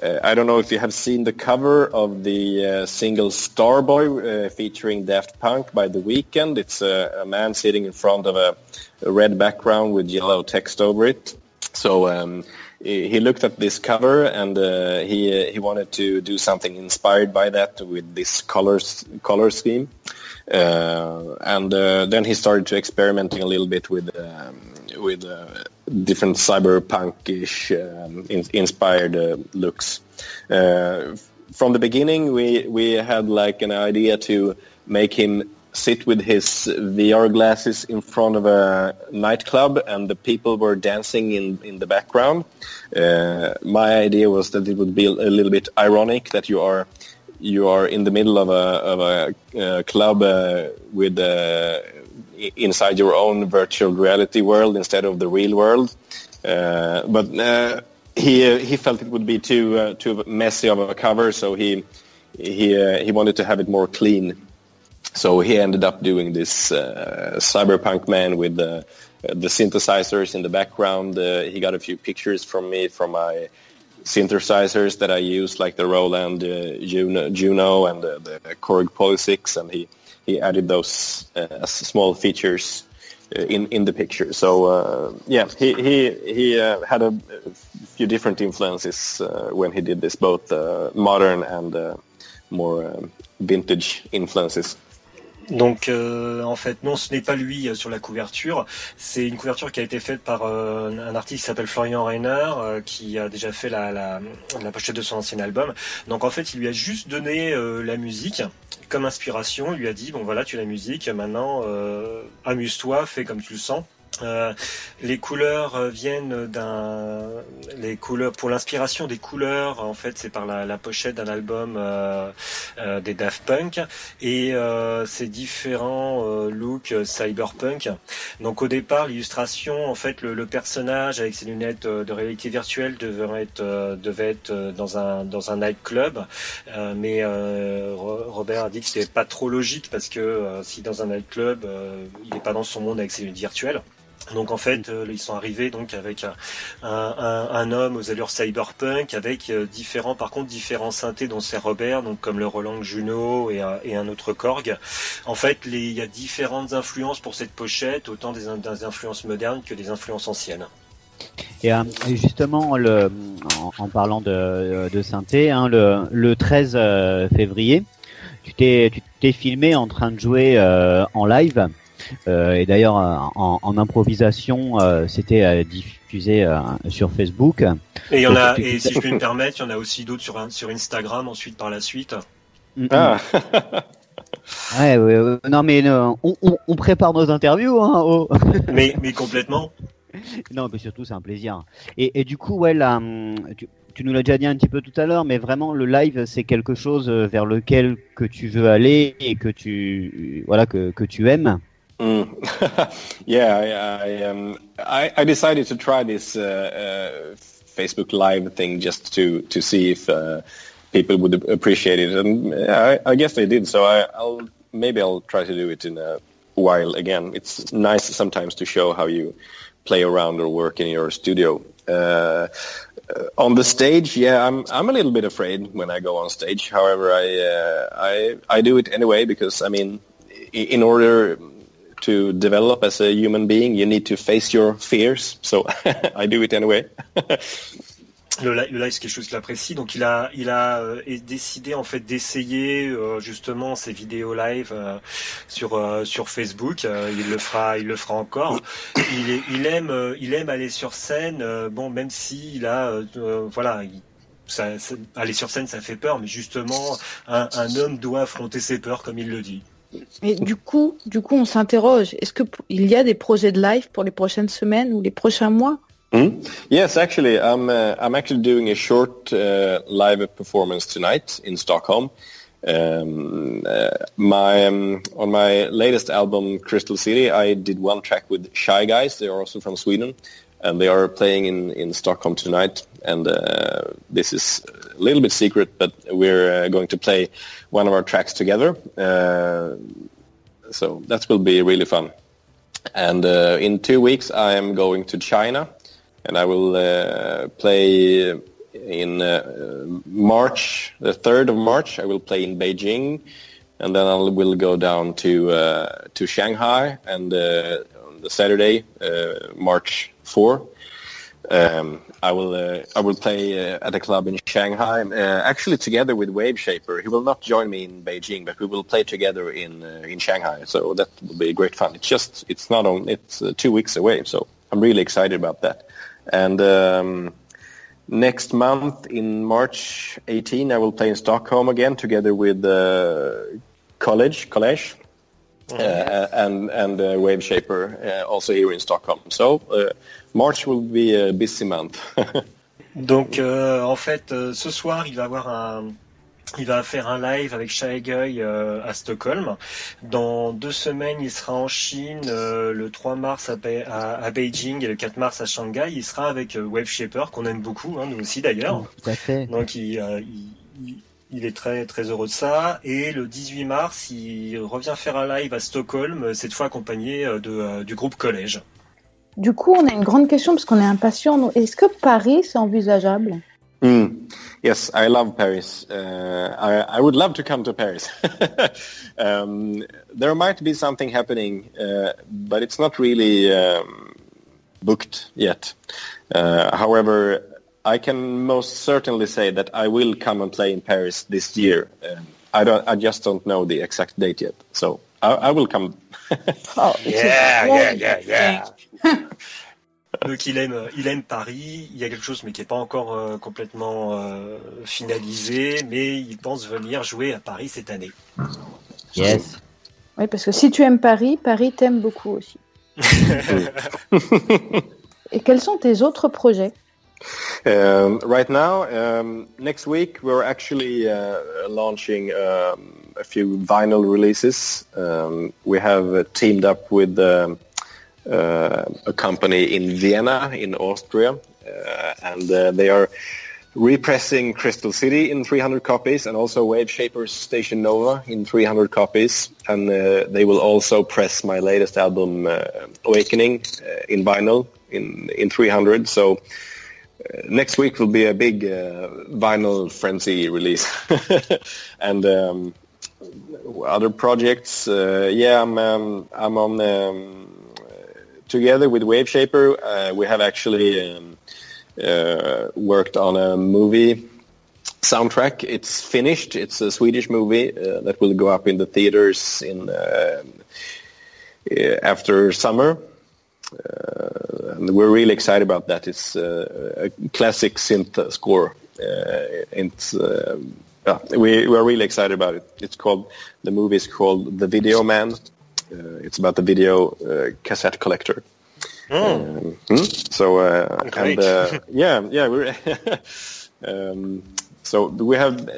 uh, I don't know if you have seen the cover of the uh, single Starboy uh, featuring Daft Punk by The Weeknd. It's a, a man sitting in front of a, a, red background with yellow text over it. So um, he, looked at this cover and uh, he uh, he wanted to do something inspired by that with this colors color scheme. And then he started to experimenting a little bit with um, with different cyberpunkish um, in inspired uh, looks. Uh, from the beginning, we we had like an idea to make him sit with his VR glasses in front of a nightclub and the people were dancing in, in the background. Uh, my idea was that it would be a little bit ironic that you are you are in the middle of a, of a uh, club uh, with uh, inside your own virtual reality world instead of the real world. Uh, but uh, he he felt it would be too uh, too messy of a cover, so he he uh, he wanted to have it more clean. So he ended up doing this uh, cyberpunk man with the the synthesizers in the background. Uh, he got a few pictures from me from my synthesizers that I use, like the Roland Juno, Juno and the, Korg Poly 6, and he he added those uh, small features uh, in in the picture. So uh, yeah, he he he had a few different influences when he did this, both modern and more vintage influences. Donc euh, en fait non, ce n'est pas lui euh, sur la couverture. C'est une couverture qui a été faite par euh, un artiste qui s'appelle Florian Reiner, qui a déjà fait la, la, la, pochette de son ancien album. Donc en fait, il lui a juste donné la musique comme inspiration. Lui a dit bon voilà, tu as la musique, maintenant amuse-toi, fais comme tu le sens. Euh, les couleurs euh, viennent d'un pour l'inspiration des couleurs en fait c'est par la, pochette d'un album euh, des Daft Punk. Et ces différents looks cyberpunk. Donc au départ l'illustration en fait le, le, personnage avec ses lunettes de réalité virtuelle devait être devait être dans un dans un nightclub. Mais Robert a dit que c'était pas trop logique parce que si dans un nightclub il n'est pas dans son monde avec ses lunettes virtuelles donc en fait, euh, ils sont arrivés donc avec un, homme aux allures cyberpunk, avec euh, différents, par contre, différents synthés dont c'est Robert, donc comme le Roland Juno et, et un autre Korg. En fait, il y a différentes influences pour cette pochette, autant des, influences modernes que des influences anciennes. Et euh, justement, en, parlant de, de synthé, hein, le, le 13 février, tu t'es filmé en train de jouer en live euh, et d'ailleurs, en, en, improvisation, euh, c'était diffusé euh, sur Facebook. Et il y en a, et si je peux me permettre, il y en a aussi d'autres sur, sur Instagram ensuite par la suite. Ah. ouais, ouais, non mais on, on, on, prépare nos interviews. Hein, oh. mais, mais complètement. Non, mais surtout c'est un plaisir. Et, et du coup, ouais, là, tu, tu nous l'as déjà dit un petit peu tout à l'heure, mais vraiment le live c'est quelque chose vers lequel que tu veux aller et que tu voilà que, que tu aimes. Mm. yeah, I, I, um, I, I, decided to try this uh, uh, Facebook Live thing just to to see if uh, people would appreciate it, and I, I, guess they did. So I, will maybe I'll try to do it in a while again. It's nice sometimes to show how you play around or work in your studio. Uh, on the stage, yeah, I'm I'm a little bit afraid when I go on stage. However, I uh, I I do it anyway because I mean, in order to develop as a human being, you need to face your fears. So I do it anyway. le, live, c'est quelque chose qu'il apprécie. Donc, il a, il a euh, décidé en fait d'essayer euh, justement ces vidéos live euh, sur sur Facebook. il le fera, il le fera encore. Il, aime, il aime aller sur scène. bon, même si il a, voilà. aller sur scène, ça fait peur, mais justement, un homme doit affronter ses peurs, comme il le dit. Du coup, du coup, on s'interroge. Est-ce que il y a des projets de live pour les prochaines semaines ou les prochains mois? Mm. Yes, actually, I'm uh, I'm actually doing a short uh, live performance tonight in Stockholm. Um, uh, my um, on my latest album, Crystal City, I did one track with Shy Guys. They are also from Sweden, and they are playing in in Stockholm tonight. And uh, this is a little bit secret, but we're uh, going to play one of our tracks together. Uh, so that will be really fun. And in two weeks, I am going to China and I will uh, play in uh, March, the 3rd of March. I will play in Beijing, and then I will go down to uh, to Shanghai, and the Saturday, March 4. Um, I will uh, I will play uh, at a club in Shanghai. Uh, actually, together with Wave Shaper, he will not join me in Beijing, but we will play together in in Shanghai. So that will be great fun. It's just it's not on. It's two weeks away, so I'm really excited about that. And um, next month in March 18, I will play in Stockholm again together with uh, College, College, uh, and and uh, Wave Shaper uh, also here in Stockholm. So uh, March will be a busy month. Donc euh, en fait, euh, ce soir, il va avoir un Il va faire un live avec Shaegui euh, à Stockholm. Dans deux semaines, il sera en Chine euh, le 3 mars à, à, Beijing et le 4 mars à Shanghai. Il sera avec euh, Wave Shaper qu'on aime beaucoup, hein, nous aussi d'ailleurs. Tout à fait. Donc il, il, est très très heureux de ça. Et le 18 mars, il revient faire un live à Stockholm, cette fois accompagné de, du groupe Collège. Du coup, on a une grande question parce qu'on est impatient. Est-ce que Paris, c'est envisageable? Mm. Yes, I love Paris. Uh, I, I, would love to come to Paris. um, there might be something happening, uh, but it's not really um, booked yet. Uh, however, I can most certainly say that I will come and play in Paris this year. Um, I don't. I just don't know the exact date yet. So I, I will come. oh, yeah, yeah, yeah, yeah. Donc il aime, il aime Paris. Il y a quelque chose, mais qui n'est pas encore euh, complètement euh, finalisé. Mais il pense venir jouer à Paris cette année. Yes. Oui, parce que si tu aimes Paris, Paris t'aime beaucoup aussi. Et quels sont tes autres projets? Um, Right now, um, next week we're actually uh, launching um, a few vinyl releases. Um, we have teamed up with. Um, Uh, a company in Vienna, in Austria, uh, and uh, they are repressing Crystal City in 300 copies and also Wave Shapers Station Nova in 300 copies. And uh, they will also press my latest album, uh, Awakening, uh, in vinyl in, in 300. So next week will be a big vinyl frenzy release. and um, other projects, yeah, I'm, um, I'm on... Um, together with Waveshaper, uh, we have actually um, uh, worked on a movie soundtrack. It's finished. It's a Swedish movie uh, that will go up in the theaters in uh, after summer. Uh, and we're really excited about that. It's uh, a classic synth score. it's yeah, we, we are really excited about it. It's called the movie is called The Video Man, uh, it's about the video uh, cassette collector. Mm. Um, so uh, and yeah, yeah, we're um, so we have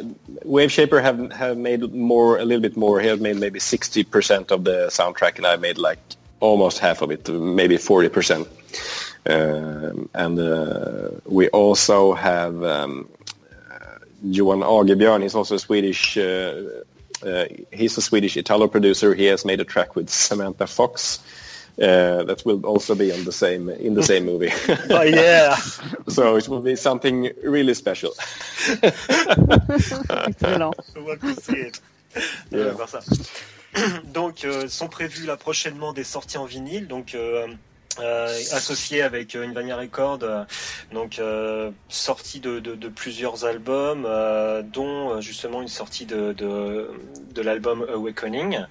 Wave Shaper have have made more a little bit more. He has made maybe sixty percent of the soundtrack, and I made like almost half of it, maybe forty percent. Um, and uh, we also have um, uh, Johan Agebjörn. He's also a Swedish uh, uh, he's a Swedish Italo producer. He has made a track with Samantha Fox. Uh, that will also be on the same in the same movie. oh yeah! so it will be something really special. Excellent. On va pousser. Yeah. voir ça. Donc, euh, sont prévues là prochainement des sorties en vinyle. Donc, euh, associé avec euh, Invania Record, euh, donc euh, sortie de, plusieurs albums, euh, dont euh, justement une sortie de, l'album Awakening.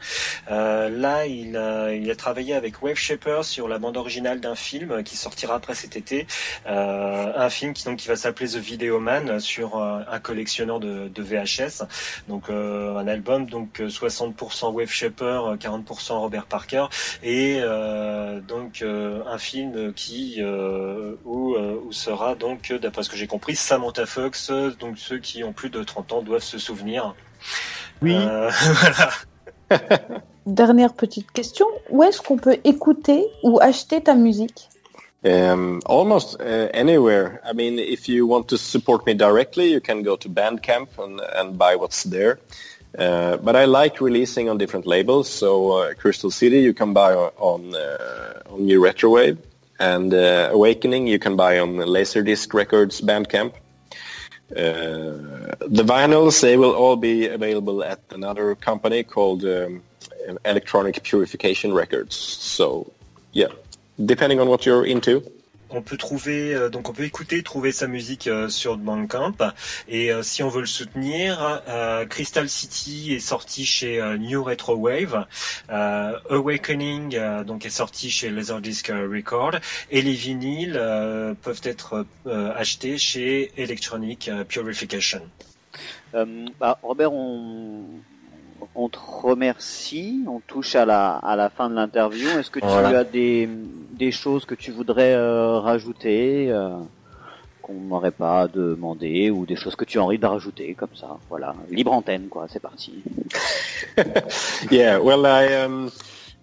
Euh, là, il a, il a travaillé avec Wave Shaper sur la bande originale d'un film qui sortira après cet été, euh, un film qui donc qui va s'appeler The Video Man sur euh, un collectionneur de, VHS, donc euh, un album donc 60% Wave Shaper, 40% Robert Parker et euh, donc euh, un film qui euh, où, euh, où sera donc d'après ce que j'ai compris Samantha Fox donc ceux qui ont plus de 30 ans doivent se souvenir Oui. Euh, voilà Dernière petite question. Où est-ce qu'on peut écouter ou acheter ta musique? Um, almost uh, anywhere. I mean, if you want to support me directly, you can go to Bandcamp and, and buy what's there. Uh, but I like releasing on different labels. So uh, Crystal City you can buy on uh, on New Retrowave, and uh, Awakening you can buy on Laserdisc Records Bandcamp. Uh, the vinyls they will all be available at another company called um, Electronic Purification Records. So yeah, depending on what you're into. On peut trouver euh, donc on peut écouter trouver sa musique euh, sur Bandcamp. Et euh, si on veut le soutenir Crystal City est sorti chez New Retro Wave. Awakening donc est sorti chez Laserdisc Record. Et les vinyles peuvent être achetés chez Electronic Purification. Bah, Robert, on, on te remercie. On touche à la, à la fin de l'interview. Est-ce que tu Voilà. as des, des choses que tu voudrais euh, rajouter euh, qu'on n'aurait pas demandé ou des choses que tu as envie de rajouter comme ça Voilà, libre antenne, quoi. C'est parti. yeah, well, I um,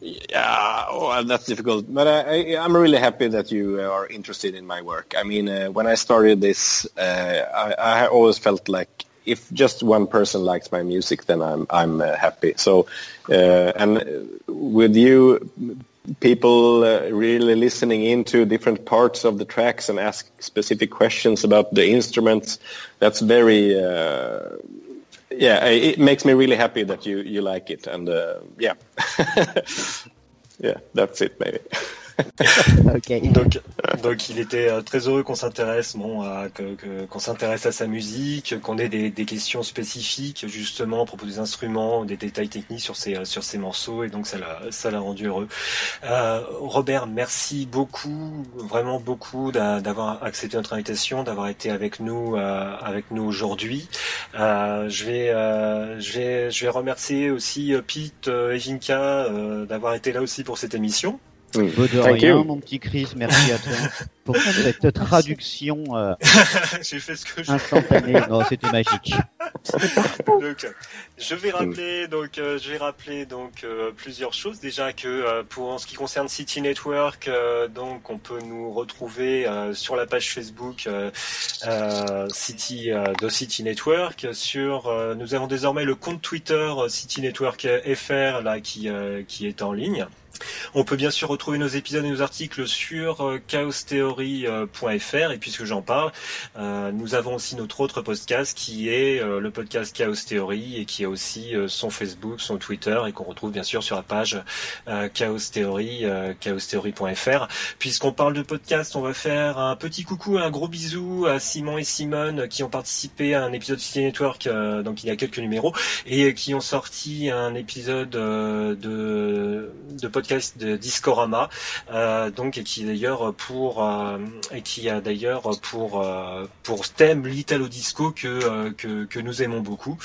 yeah, oh, that's difficult, but I, I, I'm really happy that you are interested in my work. I mean, uh, when I started this, uh, I, I always felt like if just one person likes my music, then I'm I'm uh, happy. So, uh, and with you people uh, really listening into different parts of the tracks and ask specific questions about the instruments, that's very uh, yeah, it makes me really happy that you you like it, and uh, yeah, yeah, that's it maybe. ok. Donc, donc il était euh, très heureux qu'on s'intéresse, bon, à- que- qu'on s'intéresse à sa musique, qu'on ait des, des questions spécifiques justement à propos des instruments, des détails techniques sur ses sur ses morceaux, et donc ça l'a ça l'a rendu heureux. Euh, Robert, merci beaucoup, vraiment beaucoup d'a- d'avoir accepté notre invitation, d'avoir été avec nous euh, avec nous aujourd'hui. Euh, je vais euh, je vais je vais remercier aussi euh, Pete et Vinka d'avoir été là aussi pour cette émission. Mm. Peu de Thank rien, you. mon petit Chris. Merci à toi pour cette traduction euh, J'ai fait ce que je instantanée. Non, c'était magique. donc, je vais rappeler donc euh, je vais rappeler donc euh, plusieurs choses déjà que euh, pour en ce qui concerne City Network euh, donc on peut nous retrouver euh, sur la page Facebook euh, euh, City euh, de City Network sur euh, nous avons désormais le compte Twitter euh, City Network FR là qui euh, qui est en ligne. On peut bien sûr retrouver nos épisodes et nos articles sur euh, chaostheory.fr et puisque j'en parle, euh, nous avons aussi notre autre podcast qui est euh, le podcast Chaos Theory et qui a aussi euh, son Facebook, son Twitter et qu'on retrouve bien sûr sur la page euh, Chaos Theory, euh, chaostheory.fr. Puisqu'on parle de podcast, on va faire un petit coucou, un gros bisou à Simon et Simone qui ont participé à un épisode City Network, euh, donc il y a quelques numéros, et qui ont sorti un épisode euh, de, de podcast de Discorama, euh, donc et qui d'ailleurs pour euh, et qui a d'ailleurs pour euh, pour thème l'italo disco que, que que nous aimons beaucoup.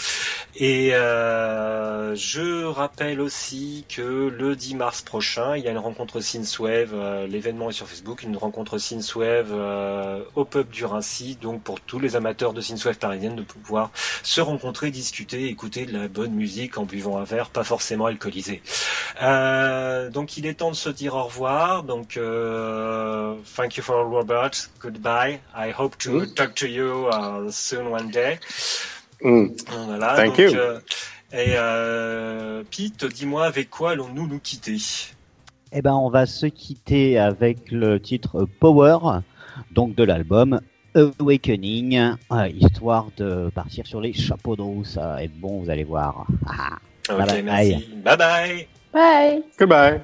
Et je rappelle aussi que le 10 mars prochain, il y a une rencontre Synthwave. L'événement est sur Facebook, une rencontre Synthwave au pub du Rincy. Donc pour tous les amateurs de Synthwave parisienne de pouvoir se rencontrer, discuter, écouter de la bonne musique en buvant un verre, pas forcément alcoolisé. Euh, donc il est temps de se dire au revoir. Donc euh, thank you for Robert. Goodbye. I hope to Mm. talk to you uh, soon one day. Mm. Voilà, Thank donc, you. euh, Et euh, Pete, dis-moi avec quoi allons-nous nous quitter? Eh ben, on va se quitter avec le titre Power, donc de l'album Awakening, euh, histoire de partir sur les chapeaux de roue. Ça va être bon, vous allez voir. Ok, Bye bye. merci. Bye bye. Bye. Goodbye.